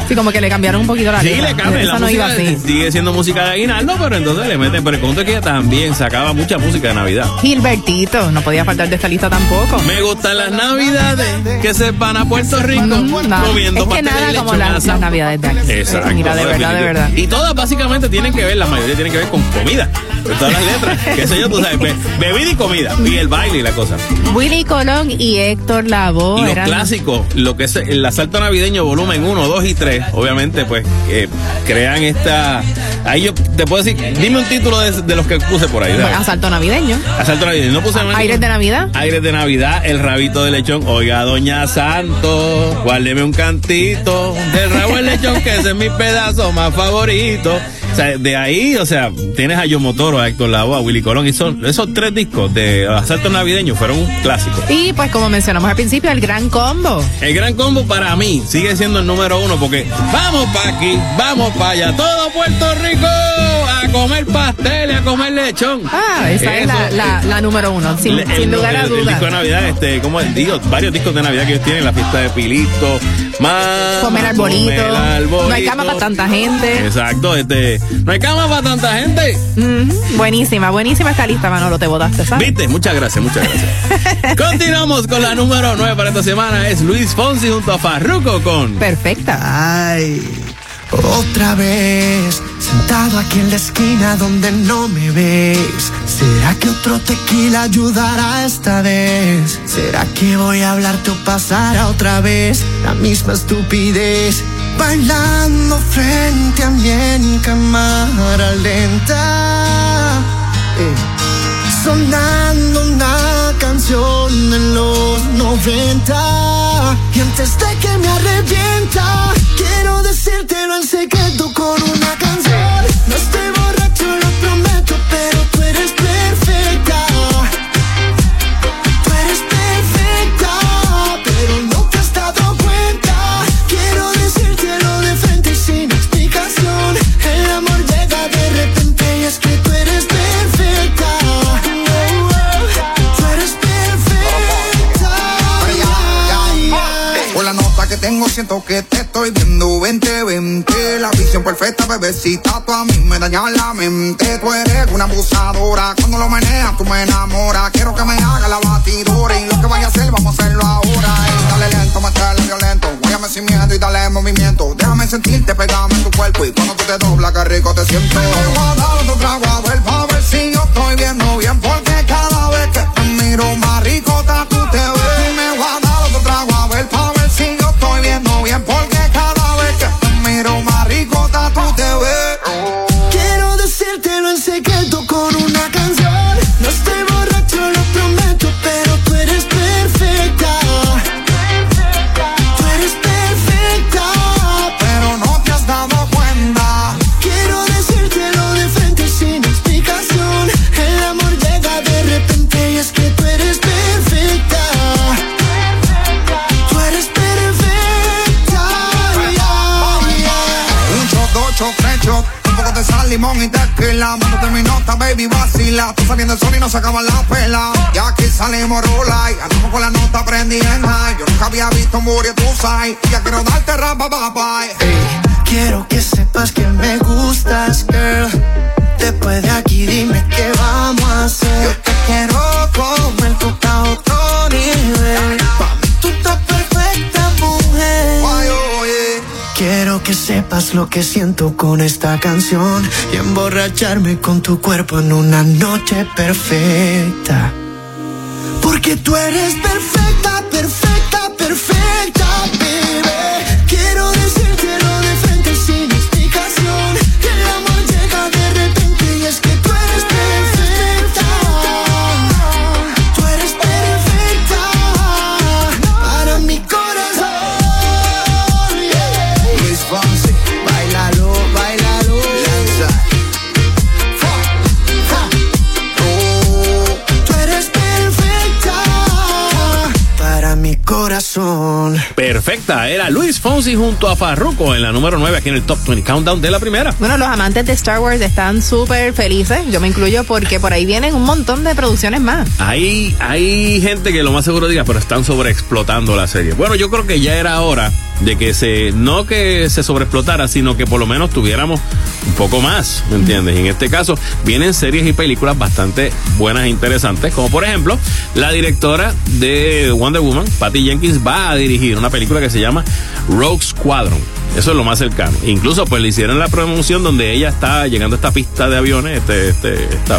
Sí, como que le cambiaron un poquito la Sí, letra. le La no iba música así. sigue siendo música de aguinaldo, pero entonces le meten. Pero el conjunto que también sacaba mucha música de Navidad. Gilbertito, no podía faltar de esta lista tampoco. Me gustan las navidades que se van a Puerto Rico Mm. Comiendo es que nada como lechón las, navidades de aquí. Exacto. Mira, de verdad, de verdad. Y todas básicamente tienen que ver, la mayoría tienen que ver con comida. Pues todas las letras, qué sé yo, tú sabes, be- bebida y comida, y el baile y la cosa. Willy Colón y Héctor Lavoe Y los eran clásicos, lo que es el asalto navideño volumen 1, 2 y 3, obviamente, pues eh, crean esta. Ahí yo te puedo decir, dime un título de, de los que puse por ahí. dale. asalto navideño. Asalto navideño. No puse Aires de. Navidad. Aires de Navidad, el rabito de lechón. Oiga, doña Santo, guárdeme un cantito del rabo de lechón, que ese es mi pedazo más favorito. O sea, de ahí, o sea, tienes a Yomotoro, a Héctor Lavoe, a Willy Colón, y son esos tres discos de Asalto Navideño fueron un clásico. Y pues como mencionamos al principio, el gran combo. El gran combo para mí sigue siendo el número uno porque vamos para aquí, vamos para allá, todo Puerto Rico a comer pastel y a comer lechón. Ah, esa es la, la, la número uno, sin, el, sin lugar a el- el dudas. disco de Navidad, este, como digo, varios discos de Navidad que ellos tienen, la fiesta de Pilito, más Comer arbolito. No hay cama para tanta gente. Exacto, este, no hay cama para tanta gente. Buenísima, buenísima esta lista, Manolo, te votaste, ¿sabes? ¿Viste? Muchas gracias, muchas gracias. Continuamos con la número 9 para esta semana. Es Luis Fonsi junto a Farruko con Perfecta. Ay, otra vez, sentado aquí en la esquina donde no me ves. ¿Será que otro tequila ayudará esta vez? ¿Será que voy a hablarte o pasará otra vez la misma estupidez? Bailando frente a mí en cámara lenta. eh, Sonando una canción en los 90 Y antes de que me arrepienta Quiero decírtelo en secreto con una canción No estoy siento que te estoy viendo 20, 20 La visión perfecta bebecita, tú a mí me dañas la mente. Tú eres una abusadora, cuando lo meneas tú me enamoras. Quiero que me haga la batidora y lo que vaya a hacer, vamos a hacerlo ahora. Ey, dale lento, meterle violento, guáyame sin miedo y dale movimiento. Déjame sentirte, pegame en tu cuerpo y cuando tú te doblas, que rico te siento. Me limón y tequila. Mándote mi nota, baby, vacila. Tú saliendo el sol y no se acaba la pela. Y aquí salimos rola y andamos con la nota prendida en high. Yo nunca había visto un booty, tú sabes. Ya quiero darte rapa, papá. Quiero que sepas que me gustas, girl. Después de aquí dime qué vamos a hacer. Yo te quiero comer estás a otro nivel. Quiero que sepas lo que siento con esta canción y emborracharme con tu cuerpo en una noche perfecta. Porque tú eres perfecta, Perfecta, era Luis Fonsi junto a Farruko en la número 9 aquí en el Top 20 Countdown de la primera. Bueno, los amantes de Star Wars están súper felices, yo me incluyo porque por ahí vienen un montón de producciones más. Hay, hay gente que lo más seguro diga, pero están sobreexplotando la serie. Bueno, yo creo que ya era hora de que se, no que se sobreexplotara, sino que por lo menos tuviéramos un poco más, ¿me entiendes? Y en este caso vienen series y películas bastante buenas e interesantes, como por ejemplo, la directora de Wonder Woman, Patty Jenkins, va a dirigir una película que se llama Rogue Squadron. Eso es lo más cercano. Incluso pues le hicieron la promoción donde ella está llegando a esta pista de aviones, este, este, esta,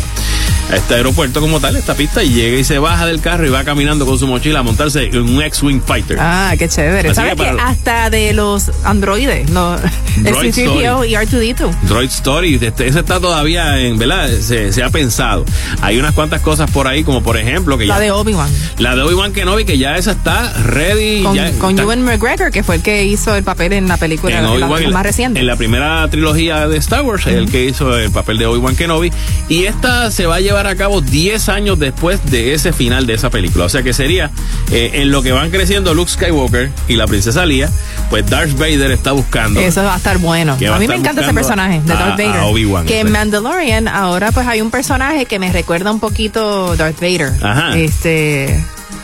a este aeropuerto como tal, esta pista, y llega y se baja del carro y va caminando con su mochila a montarse en un X-Wing Fighter. Ah, qué chévere. Así ¿Sabes que hasta de los androides, no, el Droid C-3PO y R2D2? Droid Story, este, ese está todavía en, ¿verdad? Se, se ha pensado. Hay unas cuantas cosas por ahí, como por ejemplo que La ya. de Obi-Wan. La de Obi-Wan Kenobi, que ya esa está ready. Con, ya con está- Ewan McGregor, que fue el que hizo el papel en la película en en la- más reciente. En la primera trilogía de Star Wars, el que hizo el papel de Obi-Wan Kenobi. Y esta se va a llevar a cabo 10 años después de ese final de esa película. O sea que sería eh, en lo que van creciendo Luke Skywalker y la princesa Leia, pues Darth Vader está buscando. Eso va a estar bueno. A a mí me encanta ese personaje de a- Darth a Vader. Obi-Wan, que en. Mandalorian ahora pues hay un personaje que me recuerda un poquito Darth Vader. Ajá. Este,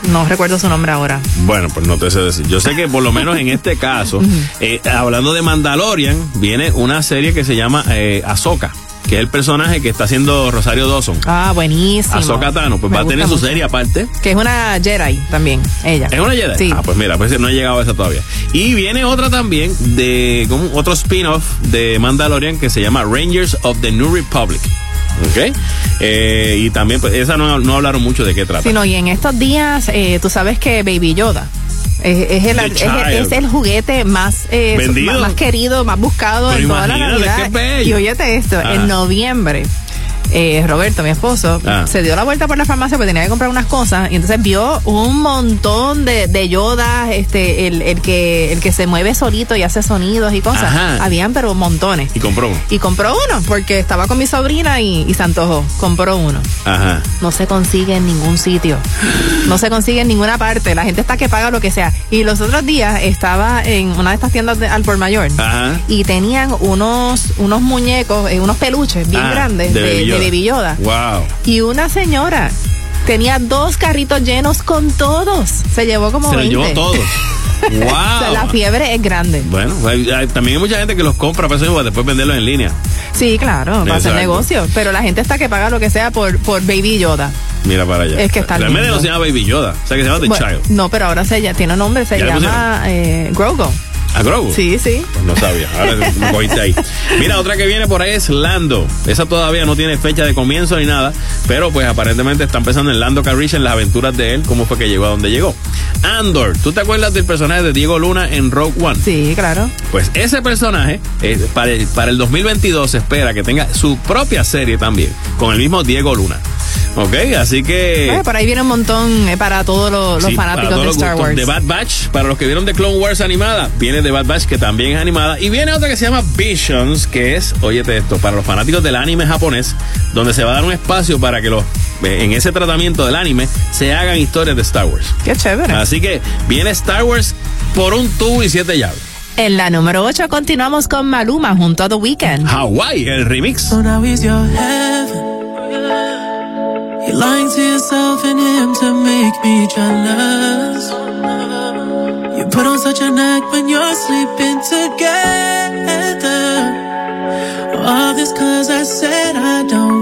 no recuerdo su nombre ahora. Bueno, pues no te sé decir. Yo sé que por lo menos en este caso, eh, hablando de Mandalorian, viene una serie que se llama eh, Ahsoka, que es el personaje que está haciendo Rosario Dawson. Ah, buenísimo. Ahsoka Tano, pues Me va a tener su mucho. serie aparte. Que es una Jedi también, ella. ¿Es una Jedi? Sí. Ah, pues mira, pues no he llegado a esa todavía. Y viene otra también de como otro spin-off de Mandalorian que se llama Rangers of the New Republic. ¿Ok? Eh, y también, pues esa no, no hablaron mucho de qué trata. Sí, no, y en estos días, eh, tú sabes que Baby Yoda es, es el, es, el- es el juguete más, eh, más, más querido, más buscado Pero en toda la Navidad. Y óyete esto, Ah. en noviembre. Eh, Roberto, mi esposo, Ah. se dio la vuelta por la farmacia porque tenía que comprar unas cosas y entonces vio un montón de, de yodas, este, el, el que el que se mueve solito y hace sonidos y cosas. Ajá. Habían pero montones. Y compró uno. Y compró uno porque estaba con mi sobrina y, y se antojó. Compró uno Ajá. no se consigue en ningún sitio. No se consigue en ninguna parte. La gente está que paga lo que sea. Y los otros días estaba en una de estas tiendas de, al por mayor Ajá. y tenían unos, unos muñecos, eh, unos peluches bien Ah, grandes de de, Baby Yoda. Wow. Y una señora tenía dos carritos llenos con todos. Se llevó como Se lo 20. llevó todo. Wow. O sea, la fiebre es grande. Bueno, hay- hay- también hay mucha gente que los compra para eso y después venderlos en línea. Sí, claro, para hacer negocio. Pero la gente está que paga lo que sea por, por Baby Yoda. Mira para allá. Es que está Realmente lindo. no se llama Baby Yoda, o sea que se llama The Bueno, Child. no, pero ahora se ya tiene nombre, se ¿Ya le llama eh, Grogu. ¿A Grogu? Sí, sí. Pues no sabía, ahora me cogiste ahí. Mira, otra que viene por ahí es Lando. Esa todavía no tiene fecha de comienzo ni nada, pero pues aparentemente está empezando en Lando Calrissian las aventuras de él, cómo fue que llegó a donde llegó. Andor, ¿tú te acuerdas del personaje de Diego Luna en Rogue One? Sí, claro. Pues ese personaje, eh, para, el, para el 2022 se espera que tenga su propia serie también, con el mismo Diego Luna. ¿Ok? Así que... Bueno, por ahí viene un montón eh, para todos los, los Sí, para fanáticos todos de los Star. Wars. The Bad Batch, para los que vieron de Clone Wars animada, viene The Bad Batch, que también es animada. Y viene otra que se llama Visions, que es, óyete esto, para los fanáticos del anime japonés, donde se va a dar un espacio para que los, eh, en ese tratamiento del anime, se hagan historias de Star Wars. Qué chévere. Así que viene Star Wars por un tubo y siete llaves. En la número 8 continuamos con Maluma junto a The Weeknd. Hawaii, el remix. You're lying to yourself and him to make me jealous. You put on such an act when you're sleeping together. All this cause I said I don't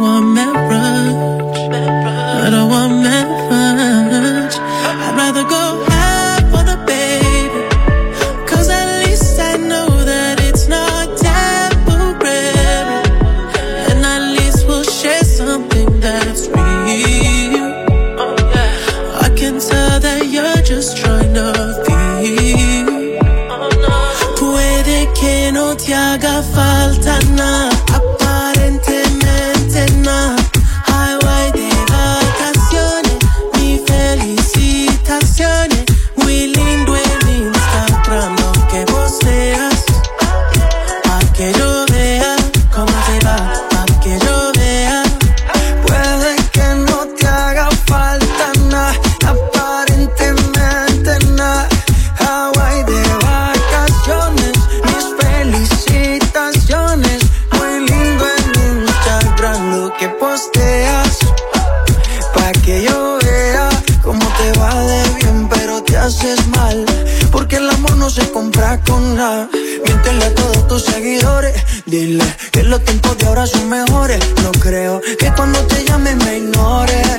nada. A todos tus seguidores. Dile que los tiempos de ahora son mejores. No creo que cuando te llame me ignores.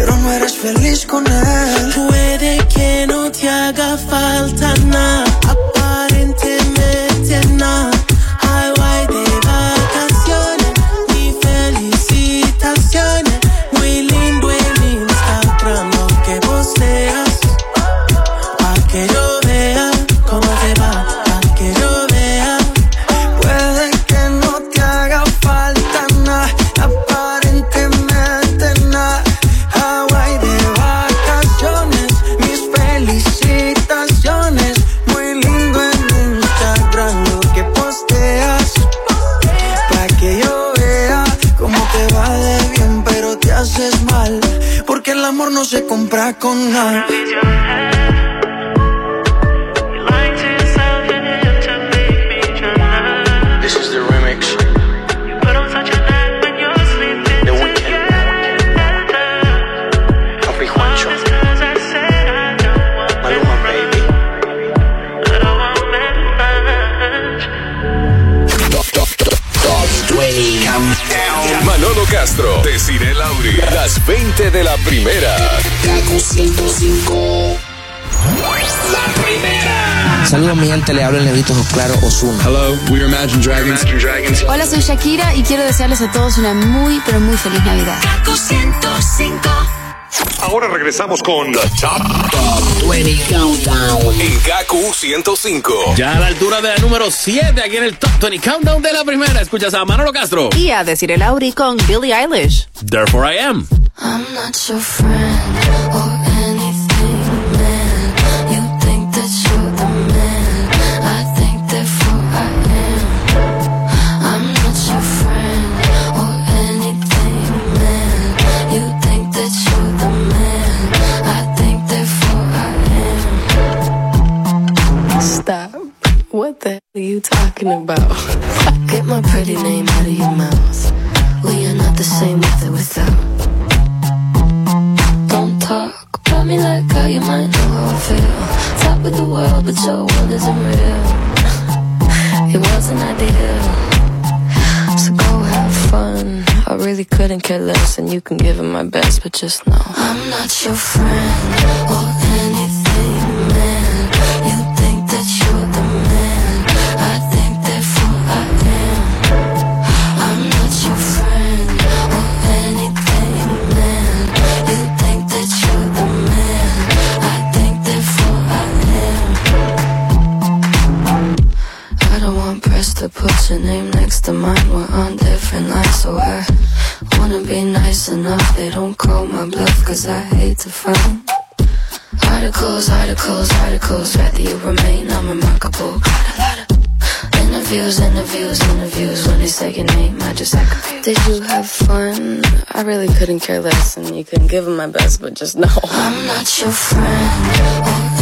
Pero no eres feliz con él. Puede que no te haga falta nada, aparentemente nada. Shakira y quiero desearles a todos una muy, pero muy feliz Navidad. Kaku 105. Ahora regresamos con The Top, 20 Countdown. en KQ 105. Ya a la altura de la número 7 aquí en el Top 20 Countdown de la primera. Escuchas a Manolo Castro. Y a decir el Auri con Billie Eilish. Therefore I am. I'm not your friend couldn't care less, and you couldn't give them my best, but just know. I'm not your friend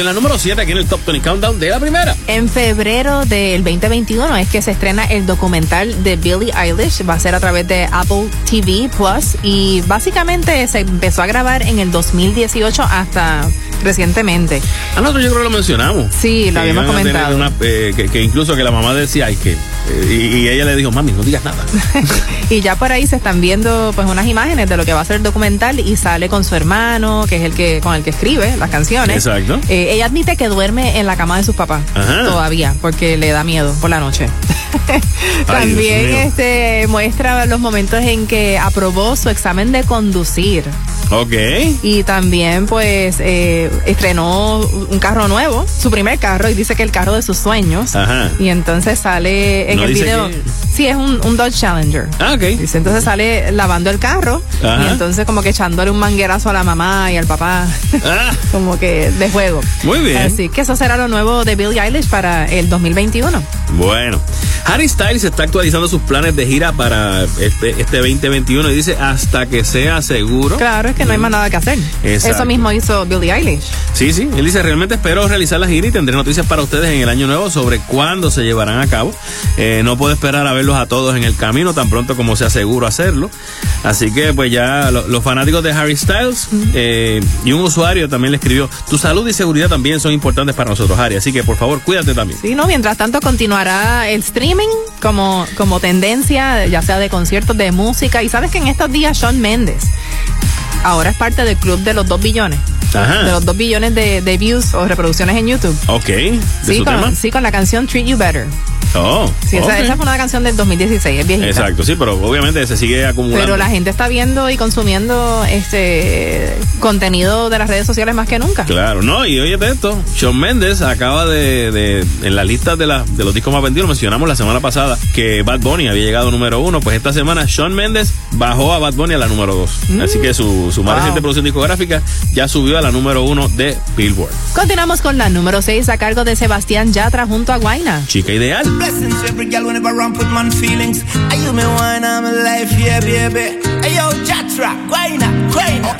en la número 7 aquí en el Top 20 Countdown de la primera. En febrero del 2021 es que se estrena el documental de Billie Eilish. Va a ser a través de Apple TV Plus y básicamente se empezó a grabar en el 2018 hasta recientemente. A nosotros yo creo que lo mencionamos. Sí, lo habíamos comentado. una, eh, que, que incluso que la mamá decía, ay, que. eh, y, y ella le dijo, mami, no digas nada. Y ya por ahí se están viendo pues unas imágenes de lo que va a ser el documental y sale con su hermano, que es el que con el que escribe las canciones. Exacto. Eh, ella admite que duerme en la cama de sus papás Ajá. todavía porque le da miedo por la noche. También este muestra los momentos en que aprobó su examen de conducir. ok. Y también, pues, eh, estrenó un carro nuevo, su primer carro, y dice que el carro de sus sueños. Ajá. Y entonces sale en No el video. que- Sí, es un, un Dodge Challenger. Ah, ok. Dice, entonces sale lavando el carro Ajá. y entonces como que echándole un manguerazo a la mamá y al papá. Ah. como que de juego. Muy bien. Así que eso será lo nuevo de Billie Eilish para el 2021. Bueno, Harry Styles está actualizando sus planes de gira para este, este 2021 y dice hasta que sea seguro. Claro, es que no hay más nada que hacer. Exacto. Eso mismo hizo Billie Eilish. Sí, sí, él dice, realmente espero realizar la gira y tendré noticias para ustedes en el año nuevo sobre cuándo se llevarán a cabo. Eh, no puedo esperar a verlos a todos en el camino tan pronto como sea seguro hacerlo. Así que pues ya lo- los fanáticos de Harry Styles eh, y un usuario también le escribió, tu salud y seguridad también son importantes para nosotros, Harry, así que por favor cuídate también. Sí, no, mientras tanto continuará el streaming como, como tendencia, ya sea de conciertos, de música. Y sabes que en estos días Shawn Mendes ahora es parte del club de los dos billones. Ajá. De los dos billones de, de views o reproducciones en YouTube. Ok, ¿de Sí su tema? con, sí, con la canción Treat You Better. Oh, Sí, esa, fue una canción del 2016, es viejita. Exacto, sí, pero obviamente se sigue acumulando. Pero la gente está viendo y consumiendo este contenido de las redes sociales más que nunca. Claro, no, y oye de esto, Shawn Mendes acaba de, de- en la lista de, la- de los discos más vendidos, mencionamos la semana pasada que Bad Bunny había llegado número uno, pues esta semana Shawn Mendes bajó a Bad Bunny a la número dos. Así que su, su más Mm. Wow. reciente producción discográfica ya subió a la número uno de Billboard. Continuamos con la número 6 a cargo de Sebastián Yatra junto a Guaina. Chica ideal. Blessings to every girl whenever I put man feelings. Are you me wine, I'm life, yeah, baby. Hey, yo, Jatra, guayna, guayna.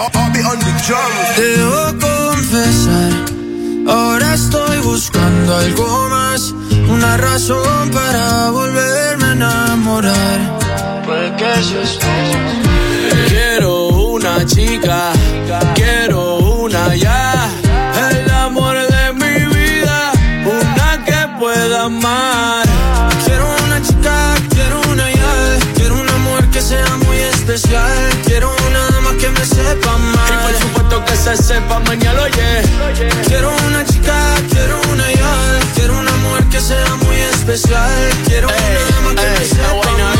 Debo confesar, ahora estoy buscando algo más, una razón para volverme a enamorar. Puede que eso es todo. Quiero una chica, quiero una ya. El amor de mi vida, una que pueda amar. Especial. Quiero una dama que me sepa amar. Y por supuesto que se sepa mañana, oye. Quiero una chica, quiero una ya. Quiero una mujer que sea muy especial. Quiero una dama que me sepa amar.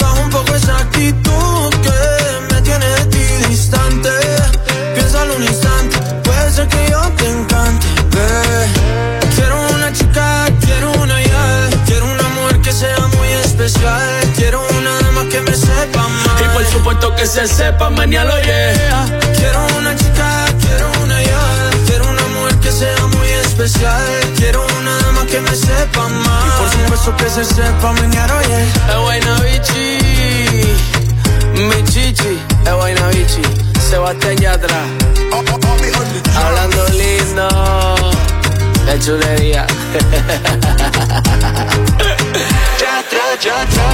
supuesto que se sepa mañana, yeah. Quiero una chica, quiero una ya, quiero una mujer que sea muy especial. Quiero una dama que me sepa amar. Y por supuesto que se sepa mañana, yeah. Es buena bichi, mi chichi, es buena bichi. Sebastián Yatra, hablando lindo, de chulería.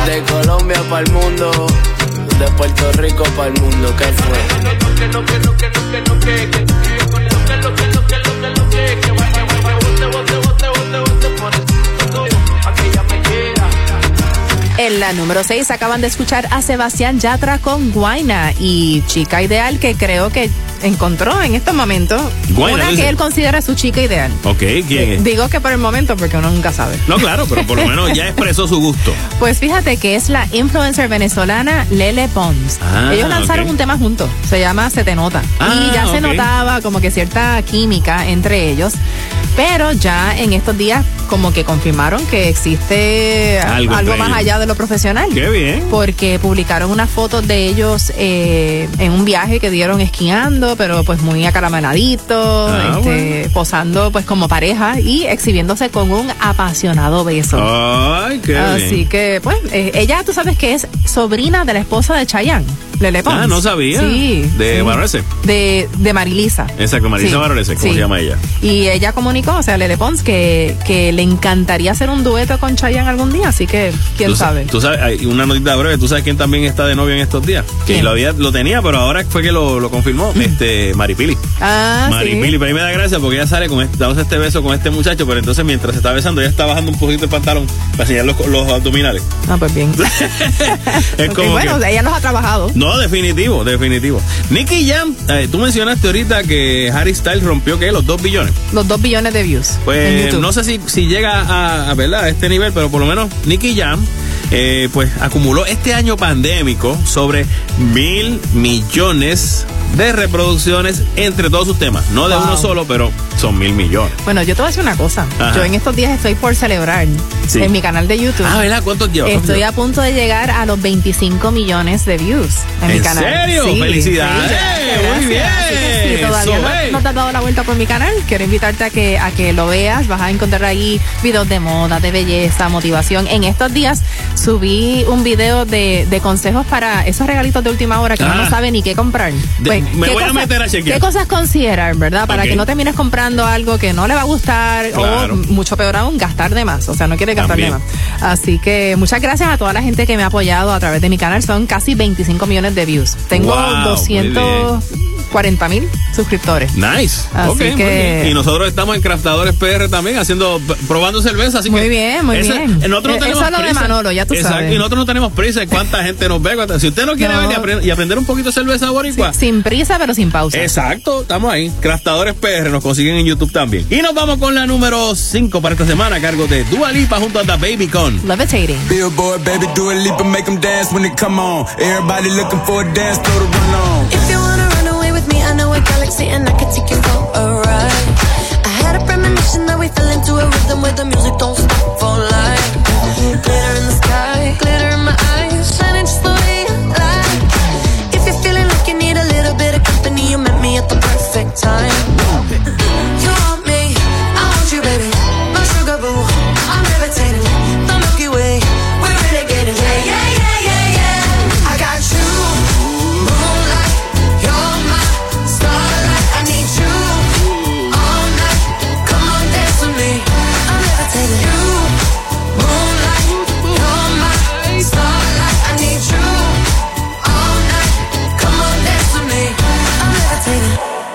De Colombia para el mundo, de Puerto Rico para el mundo, ¿qué fue? En la número 6 acaban de escuchar a Sebastián Yatra con Guaina y chica ideal que creo que encontró en estos momentos Guaina, una dice. que él considera su chica ideal. Ok, ¿quién es? Digo que por el momento porque uno nunca sabe. No, claro, pero por lo menos ya expresó su gusto. Pues fíjate que es la influencer venezolana Lele Pons. Ah, Ellos lanzaron un tema juntos, se llama Se te nota. Ah, y ya se notaba como que cierta química entre ellos. Pero ya en estos días como que confirmaron que existe Algo más ellos. allá de lo profesional. Qué bien. Porque publicaron unas fotos de ellos eh, en un viaje que dieron esquiando, pero pues muy acarameladito, Ah, este, posando pues como pareja y exhibiéndose con un apasionado beso. Ay, qué Así bien. que, pues, eh, ella, tú sabes que es sobrina de la esposa de Chayanne, Lele Pons. Ah, no sabía. Sí. De sí. Barrese. De, de Marilisa. Exacto, Marisa Sí, Barrese, ¿cómo sí. se llama ella? Y ella comunicó, o sea, Lele Pons, que, que le encantaría hacer un dueto con Chayanne algún día, así que, quién Tú sabe. Tú sabes, hay una notita breve, tú sabes quién también está de novio en estos días. Que ¿Quién? lo, había, lo tenía, pero ahora fue que lo, lo confirmó. Este, Maripili. Ah, Maripili, pero a mí me da gracia porque ella sale con este, dándose este beso con este muchacho, pero entonces mientras se está besando, ella está bajando un poquito el pantalón para enseñar los, los abdominales. Ah, pues bien. Es Ok, como bueno, que- ella los ha trabajado. No, definitivo, definitivo. Nicky Jam, eh, tú mencionaste ahorita que Harry Styles rompió, ¿qué? Los dos billones. Los dos billones de views. Pues no sé si, si llega a, a, ¿verdad? a este nivel, pero por lo menos Nicky Jam eh, pues acumuló este año pandémico sobre mil millones de reproducciones entre todos sus temas. No de Wow. uno solo, pero son mil millones. Bueno, yo te voy a decir una cosa. Ajá. Yo en estos días estoy por celebrar Sí. en mi canal de YouTube. Ah, ¿verdad? ¿Cuántos llevas? ¿Cuántos Estoy a punto de llegar a los 25 millones de views en, mi ¿En canal. serio? ¡Felicidades! gracias, Muy bien. Si todavía no, no te has dado la vuelta por mi canal, quiero invitarte a que, a que lo veas. Vas a encontrar ahí videos de moda, de belleza, motivación. En estos días subí un video de, de consejos para esos regalitos de última hora que no ah. sabe ni qué comprar. Pues, me ¿qué voy cosas, a meter a chequear. Considerar, verdad? Para que no termines comprando algo que no le va a gustar o, mucho peor aún, gastar de más. O sea, no quiere gastar También. de más. Así que muchas gracias a toda la gente que me ha apoyado a través de mi canal. Son casi 25 millones de views. Tengo wow, 200 40 mil suscriptores. Nice. Así okay, que... Y nosotros estamos en Craftadores PR también, haciendo, probando cerveza. Así muy bien, muy bien. Nosotros no e-, tenemos Esa es lo de Manolo, ya tú Exacto. sabes. Y nosotros no tenemos prisa de cuánta gente nos ve. Si usted no quiere no. venir y, aprender un poquito de cerveza boricua. Sin, sin prisa, pero sin pausa. Exacto, estamos ahí. Craftadores PR nos consiguen en YouTube también. Y nos vamos con la número 5 para esta semana a cargo de Dua Lipa junto a The Baby con Levitating. Billboard, baby, make them dance when they come on. Everybody looking for a dance, throw the run on. Me, I know a galaxy and I can take you for a ride. I had a premonition that we fell into a rhythm where the music don't stop for life. Glitter in the sky, glitter in my eyes, shining just the way you like. If you're feeling like you need a little bit of company, you met me at the perfect time.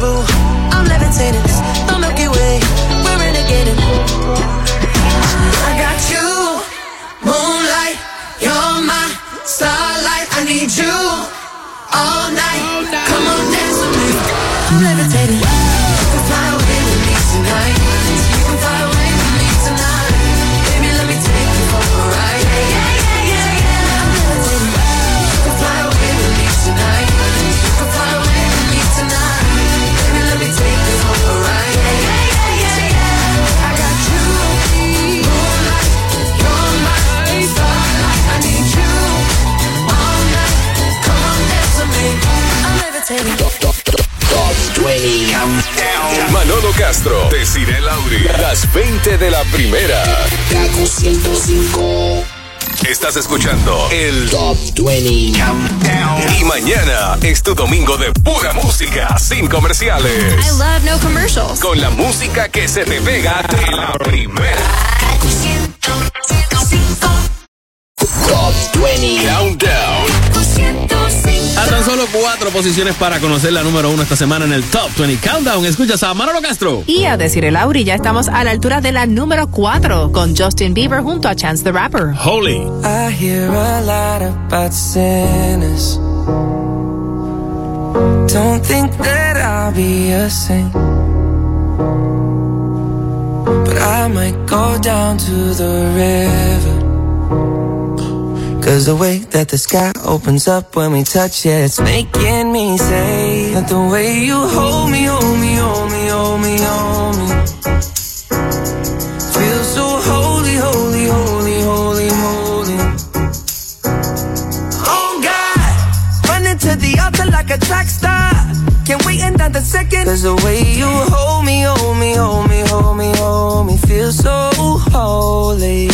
My I'm levitating. The Milky Way, we're renegading. I got you, moonlight. You're my starlight. I need you all night. Top 20 Countdown. Manolo Castro, Desiree Lauri, las 20 de la primera. Kaku 105. Estás escuchando el Top 20 Countdown. Y mañana es tu domingo de pura música, sin comerciales. I love no commercials. Con la música que se te pega de la primera. Top 20 Countdown. Solo cuatro posiciones para conocer la número uno esta semana en el Top 20 Countdown. Escuchas a Manolo Castro. Y a decir el Auri, ya estamos a la altura de la número 4 con Justin Bieber junto a Chance the Rapper. Holy. I hear a lot about sinners. Don't think that I'll be a saint. But I might go down to the river. Cause the way that the sky opens up when we touch it, it's making me say, And the way you hold me, hold me, hold me, hold me, hold me. Feel so holy, holy, holy, holy, holy. Oh God, running to the altar like a track star. Can't wait another second. Cause the way you hold me, hold me, hold me, hold me, hold me, feel so holy.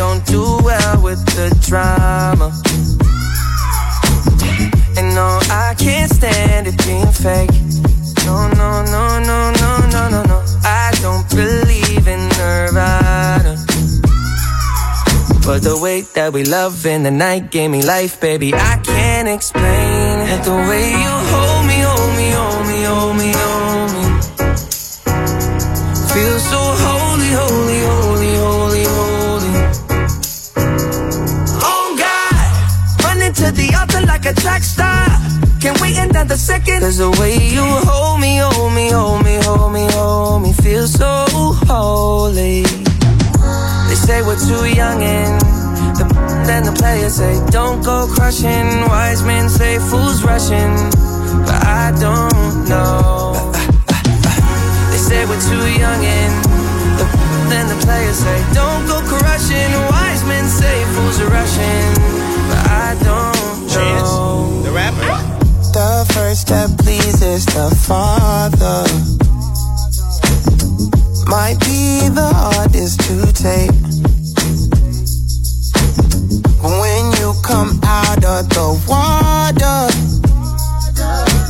Don't do well with the drama. And no, I can't stand it being fake. No, no, no, no, no, no, no, no. I don't believe in Nirvana. But the way that we love in the night gave me life, baby. I can't explain it. The way you hold a track star. Can't wait another second. Cause the way you hold me, hold me, hold me, hold me, hold me, feel so holy. They say we're too young and the then the players say don't go crushing. Wise men say fools rushing, but I don't know. They say we're too young and the then the players say don't go crushing. Wise men say fools are rushing, but I don't know. the rapper. The first step pleases the Father. Might be the hardest to take. When you come out of the water,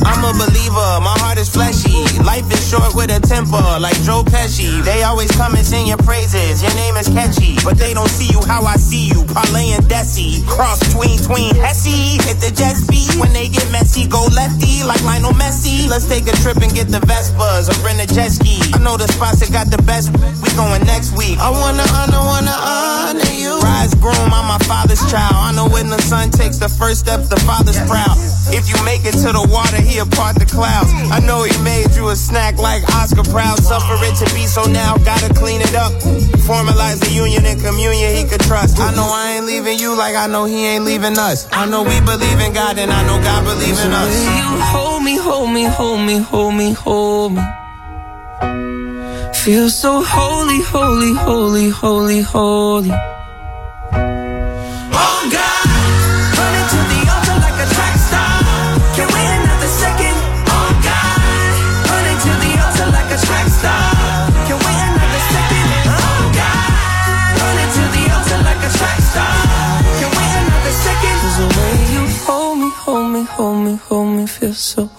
I'm a believer, my heart is fleshy. Life is short with a temper, like Joe Pesci. They always come and sing your praises, your name is catchy. But they don't see you how I see you, Parlay and Desi. Cross between, tween, Hesse. Hit the jet speed, when they get messy, go lefty, like Lionel Messi. Let's take a trip and get the Vespas, or rent a jet ski. I know the spots that got the best, we going next week. I wanna honor, wanna honor you. Rise groom, I'm my father's child. I know when the son takes the first step, the father's proud. If you make it to the water, he'll part the clouds. I know he made you a snack like Oscar Proud. Suffer it to be so now, gotta clean it up. Formalize the union and communion he could trust. I know I ain't leaving you like I know he ain't leaving us. I know we believe in God and I know God believe in us. You hold me, hold me, hold me, hold me, hold me. Feel so holy, holy, holy, holy, holy. Feel so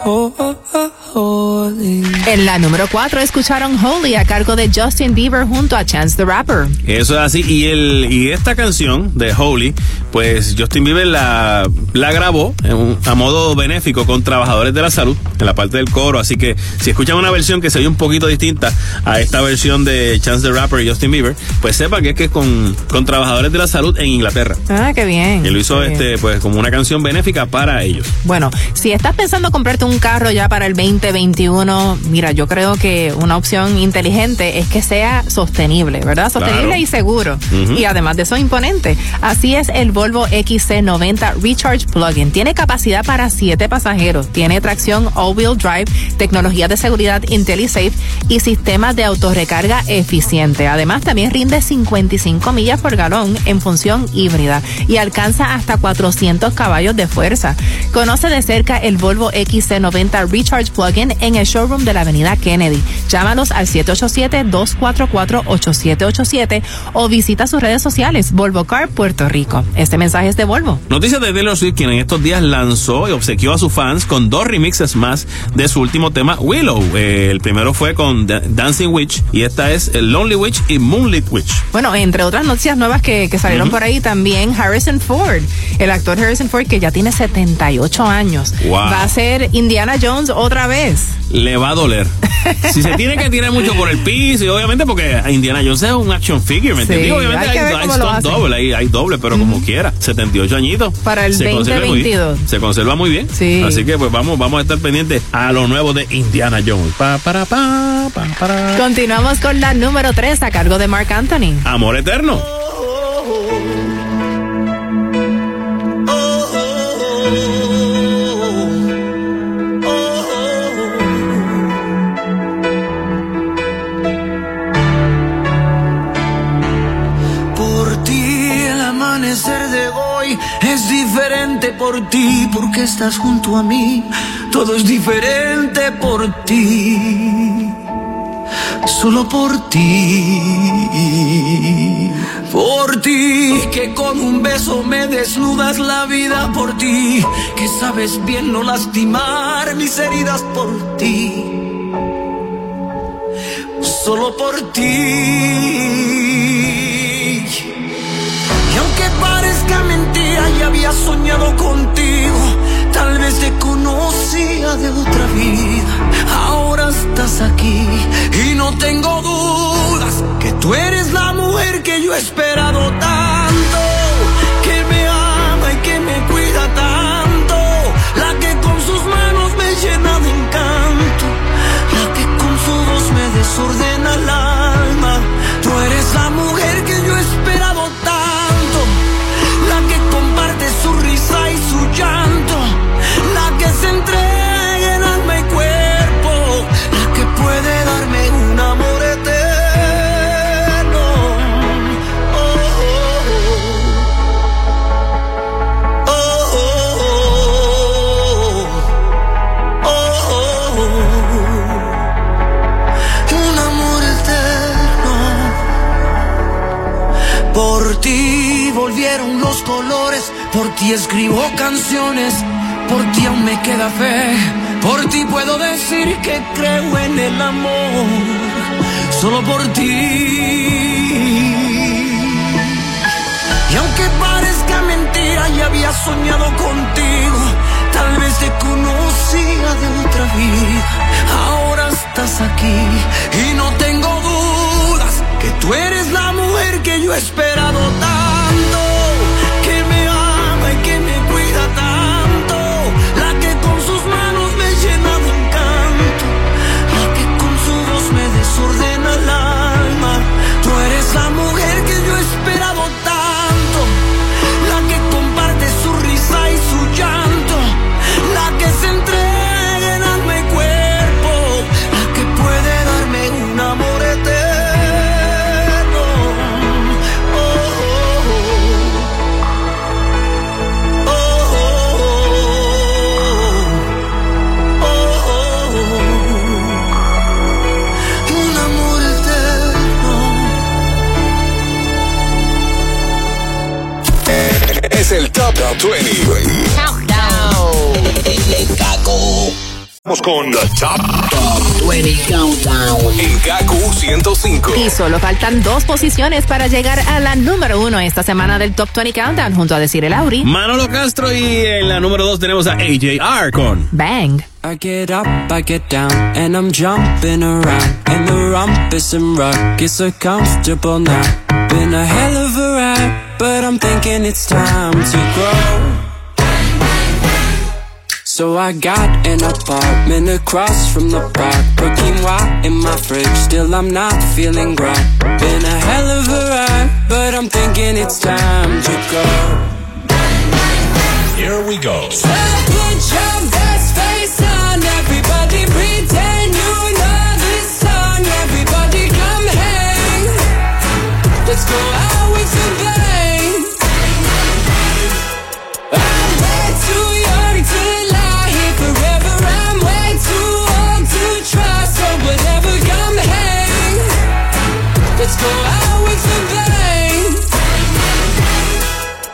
holy. En la número 4 escucharon Holy a cargo de Justin Bieber junto a Chance the Rapper. Eso es así. Y el y esta canción de Holy, pues Justin Bieber la, la grabó en un- a modo benéfico con trabajadores de la salud en la parte del coro. Así que si escuchan una versión que se oye un poquito distinta a esta versión de Chance the Rapper y Justin Bieber, pues sepa que es que es con, con trabajadores de la salud en Inglaterra. Ah, qué bien. Y lo hizo bien. este, pues como una canción benéfica para ellos. Bueno, si estás pensando comprarte un carro ya para el 2021, mira, yo creo que una opción inteligente es que sea sostenible, ¿verdad? Sostenible Claro. y seguro. Y además de eso, imponente. Así es el Volvo XC90 Recharge Plug-in. Tiene capacidad para 7 pasajeros. Tiene tracción all-wheel drive, tecnología de seguridad IntelliSafe y sistemas de autorrecarga eficiente. Además, también rinde 55 millas por galón en función híbrida y alcanza hasta 400 caballos de fuerza. Conoce de cerca el Volvo XC90 Recharge Plug-in en el showroom de la Avenida Kennedy. Llámalos al 787-244-8787 o visita sus redes sociales Volvo Car Puerto Rico. Este mensaje es de Volvo. Noticias de Taylor Swift, quien en estos días lanzó y obsequió a sus fans con dos remixes más de su último tema, Willow. Eh, el primero fue con Da- Dancing Witch y esta es el Lonely Witch y Moonlit Witch. Bueno, entre otras noticias nuevas que, que salieron por ahí también, Harrison Ford, el actor Harrison Ford que ya tiene 78 años, Wow. va a ser Indiana Jones otra vez. Le va a doler. si se tiene que tirar mucho por el piso, y obviamente porque Indiana Jones es un action figure, ¿me Sí, entiendes? Obviamente hay hay, hay, hay doble, pero como quiera, 78 añitos. Para el Se conserva muy bien. 2022. Se conserva muy bien. Sí. Así que pues vamos, vamos a estar pendientes a lo nuevo de Indiana Jones. Pa, para, pa, pa, para. Continuamos con la número 3 a cargo de Mark Anthony. Amor eterno. Por ti, porque estás junto a mí. Todo es diferente por ti. Solo por ti. Por ti, que con un beso me desnudas la vida por ti. Que sabes bien no lastimar mis heridas por ti. Solo por ti. Parezca mentira, ya había soñado contigo. Tal vez te conocía de otra vida. Ahora estás aquí y no tengo dudas que tú eres la mujer que yo he esperado tanto. Que me ama y que me cuida tanto. La que con sus manos me llena de encanto. La que con su voz me desordena el alma. Tú eres la mujer ti escribo canciones, por ti aún me queda fe, por ti puedo decir que creo en el amor, solo por ti. Y aunque parezca mentira, ya había soñado contigo, tal vez te conocía de otra vida, ahora estás aquí y no tengo dudas que tú eres la mujer que yo he esperado tanto, Top 20. Vamos con The Top, Top 20 Countdown. En Gaku 105. Y solo faltan dos posiciones para llegar a la número uno esta semana del Top 20 Countdown junto a Decir el Auri. Manolo Castro y en la número 2 tenemos a AJR con Bang. I get up, I get down, and I'm jumping around. And the rumpus and rug is so comfortable now. Been a hell of but I'm thinking it's time to grow. So I got an apartment across from the park. Put quinoa in my fridge, still I'm not feeling right. Been a hell of a ride, but I'm thinking it's time to go. Here we go. So put your best face on, everybody pretend you know this song. Everybody come hang. Let's go out with a bang. Let's go out with a bang.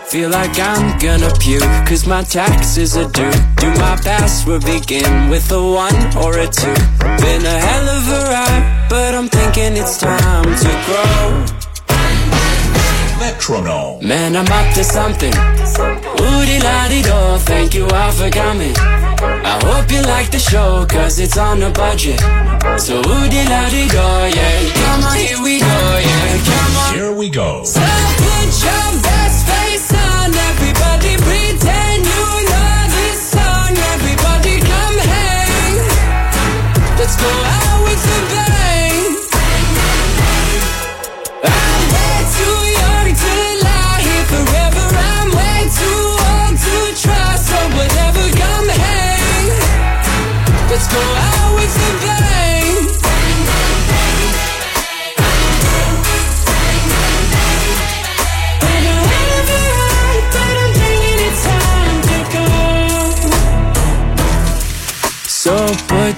Feel like I'm gonna puke, cause my taxes are due. Do my password begin with a one or a two? Been a hell of a ride, but I'm thinking it's time to grow. Metronome. Man, I'm up to something. Woody la di do, thank you all for coming. I hope you like the show, cause it's on a budget. So woody la di do,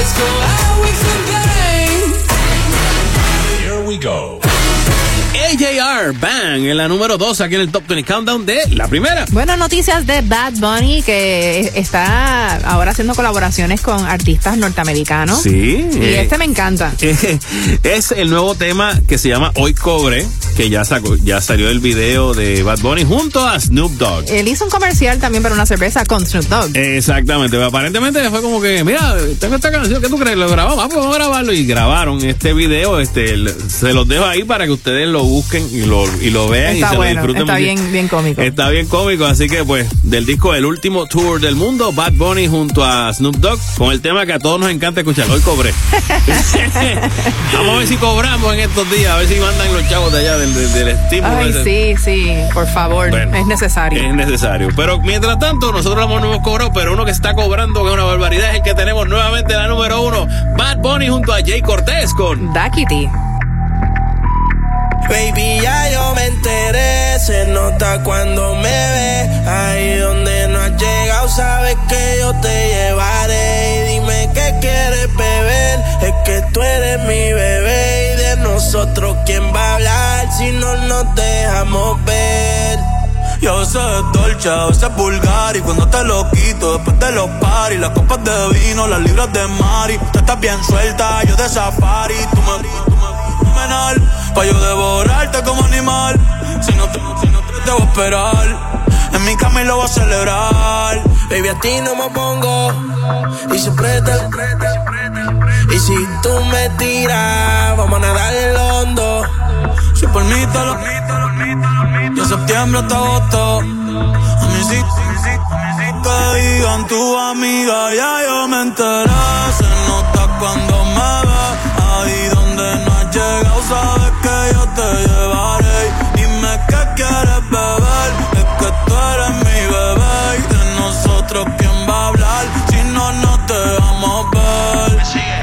Let's go out with a bang. Here we go. AJR Bang en la número 2 aquí en el Top 20 Countdown de la primera. Bueno, noticias de Bad Bunny que está ahora haciendo colaboraciones con artistas norteamericanos. Sí. Y eh, este me encanta. es el nuevo tema que se llama Hoy Cobre, que ya sacó, ya salió el video de Bad Bunny junto a Snoop Dogg. Él hizo un comercial también para una cerveza con Snoop Dogg. Exactamente, aparentemente fue como que, mira, tengo esta canción, ¿qué tú crees? Lo grabamos, vamos a grabarlo y grabaron este video, este, se los dejo ahí para que ustedes lo busquen y lo, y lo vean y se bueno, lo disfruten. está mucho. bien, bien cómico. Está bien cómico, así que pues del disco El Último Tour del Mundo, Bad Bunny junto a Snoop Dogg, con el tema que a todos nos encanta escuchar, hoy cobré. Vamos a ver si cobramos en estos días, a ver si mandan los chavos de allá del, del, del estímulo. Ay, ese. sí, sí, por favor, Bueno. es necesario. Es necesario. Pero mientras tanto, nosotros no hemos cobrado, pero uno que está cobrando, que es una barbaridad, es el que tenemos nuevamente la número uno, Bad Bunny junto a Jay Cortés con Daquiti. Baby, ya yo me enteré, se nota cuando me ve. Ahí donde no has llegado, sabes que yo te llevaré. Y dime qué quieres beber, es que tú eres mi bebé. Y de nosotros, ¿quién va a hablar si no nos dejamos ver? Yo a veces es dolce, a veces es vulgar Y cuando te lo quito después de los paris Las copas de vino, las libras de mari Tú estás bien suelta, yo de safari Tú me, tú me fenomenal Pa' yo devorarte como animal. Si no te, si no te debo esperar. En mi cama y lo voy a celebrar. Baby, a ti no me pongo. Y siempre te Y si tú me tiras, vamos a nadar en lo hondo. Si por mí te lo De septiembre hasta agosto. A mí sí Que digan tu amiga Ya yo me enteré te llevaré Dime qué quieres beber Es que tú eres mi bebé Y de nosotros quién va a hablar Si no nos dejamos ver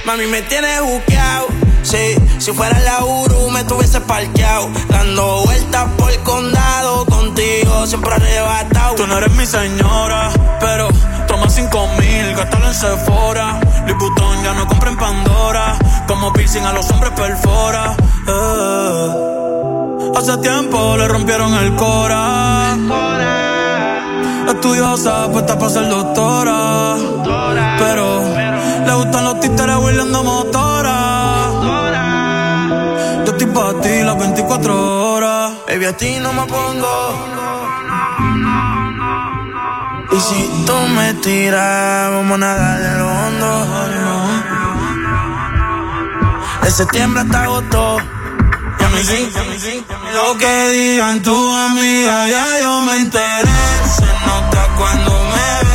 Mami, me tienes buqueado. Sí, si fuera la Uru me tuviese parqueado. Dando vueltas por el condado. Contigo siempre arrebatado. Tú no eres mi señora, pero toma cinco mil, gástalo en Sephora. Liputón ya no compra en Pandora, como piercing a los hombres perfora. eh. Hace tiempo le rompieron el cora. Estudiosa, puesta para ser doctora. Pero le gustan los títeres huirleando motora. Yo estoy para ti las 24 horas. Baby, a ti no me pongo. Y si tú me tiras, vamos a nadar en lo hondo. De septiembre hasta agosto. Y a mí sí, sí. Lo que digan tu amiga, ya yo me enteré. Se nota cuando me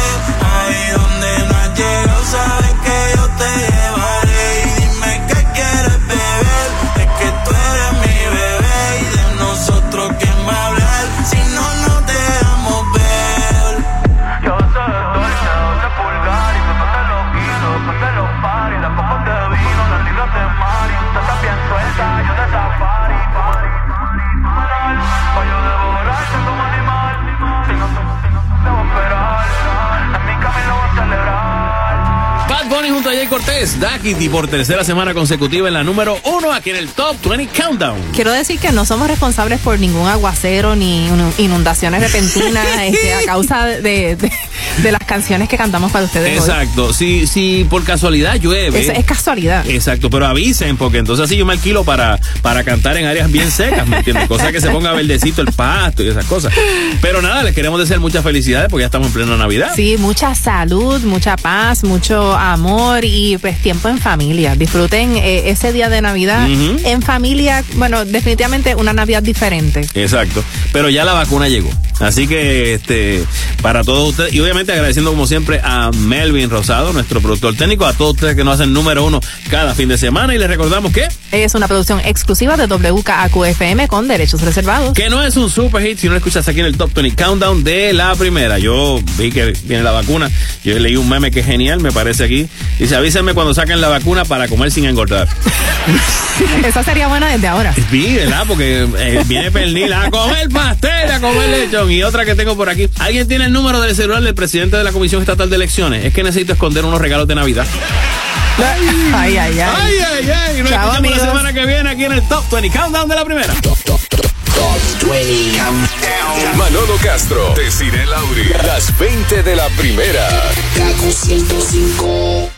Bunny junto a Jay Cortés, Daquiti por tercera semana consecutiva en la número uno aquí en el Top 20 Countdown. Quiero decir que no somos responsables por ningún aguacero ni inu- inundaciones repentinas este, a causa de, de- de las canciones que cantamos para ustedes. hoy. Exacto, si, si por casualidad llueve. Es, es casualidad. Exacto, pero avisen, porque entonces así yo me alquilo para, para cantar en áreas bien secas, ¿me entiendes? Cosa que se ponga verdecito el pasto y esas cosas. Pero nada, les queremos desear muchas felicidades porque ya estamos en plena Navidad. Sí, mucha salud, mucha paz, mucho amor amor y pues tiempo en familia. Disfruten eh, ese día de Navidad en familia. Bueno, definitivamente una Navidad diferente. Exacto. Pero ya la vacuna llegó. Así que, este, para todos ustedes, y obviamente agradeciendo como siempre a Melvin Rosado, nuestro productor técnico, a todos ustedes que nos hacen número uno cada fin de semana. Y les recordamos que, Es una producción exclusiva de WKAQ-FM con derechos reservados. que no es un super hit si no lo escuchas aquí en el Top 20 Countdown de la primera. Yo vi que viene la vacuna. Yo leí un meme que es genial, me parece aquí. Dice, avísenme cuando saquen la vacuna para comer sin engordar. Esa sería buena desde ahora. Sí, ¿verdad? Porque eh, viene pernil a comer pastel, a comer lechón. Y otra que tengo por aquí. ¿Alguien tiene el número del celular del presidente de la Comisión Estatal de Elecciones? Es que necesito esconder unos regalos de Navidad. Ay, ay, ay. Ay, ay, ay. Nos Chao, escuchamos amigos. la semana que viene aquí en el Top 20 Countdown de la primera. Top 20 Countdown. Manolo Castro, Desiree Lauri, las 20 de la primera. Kaku 105.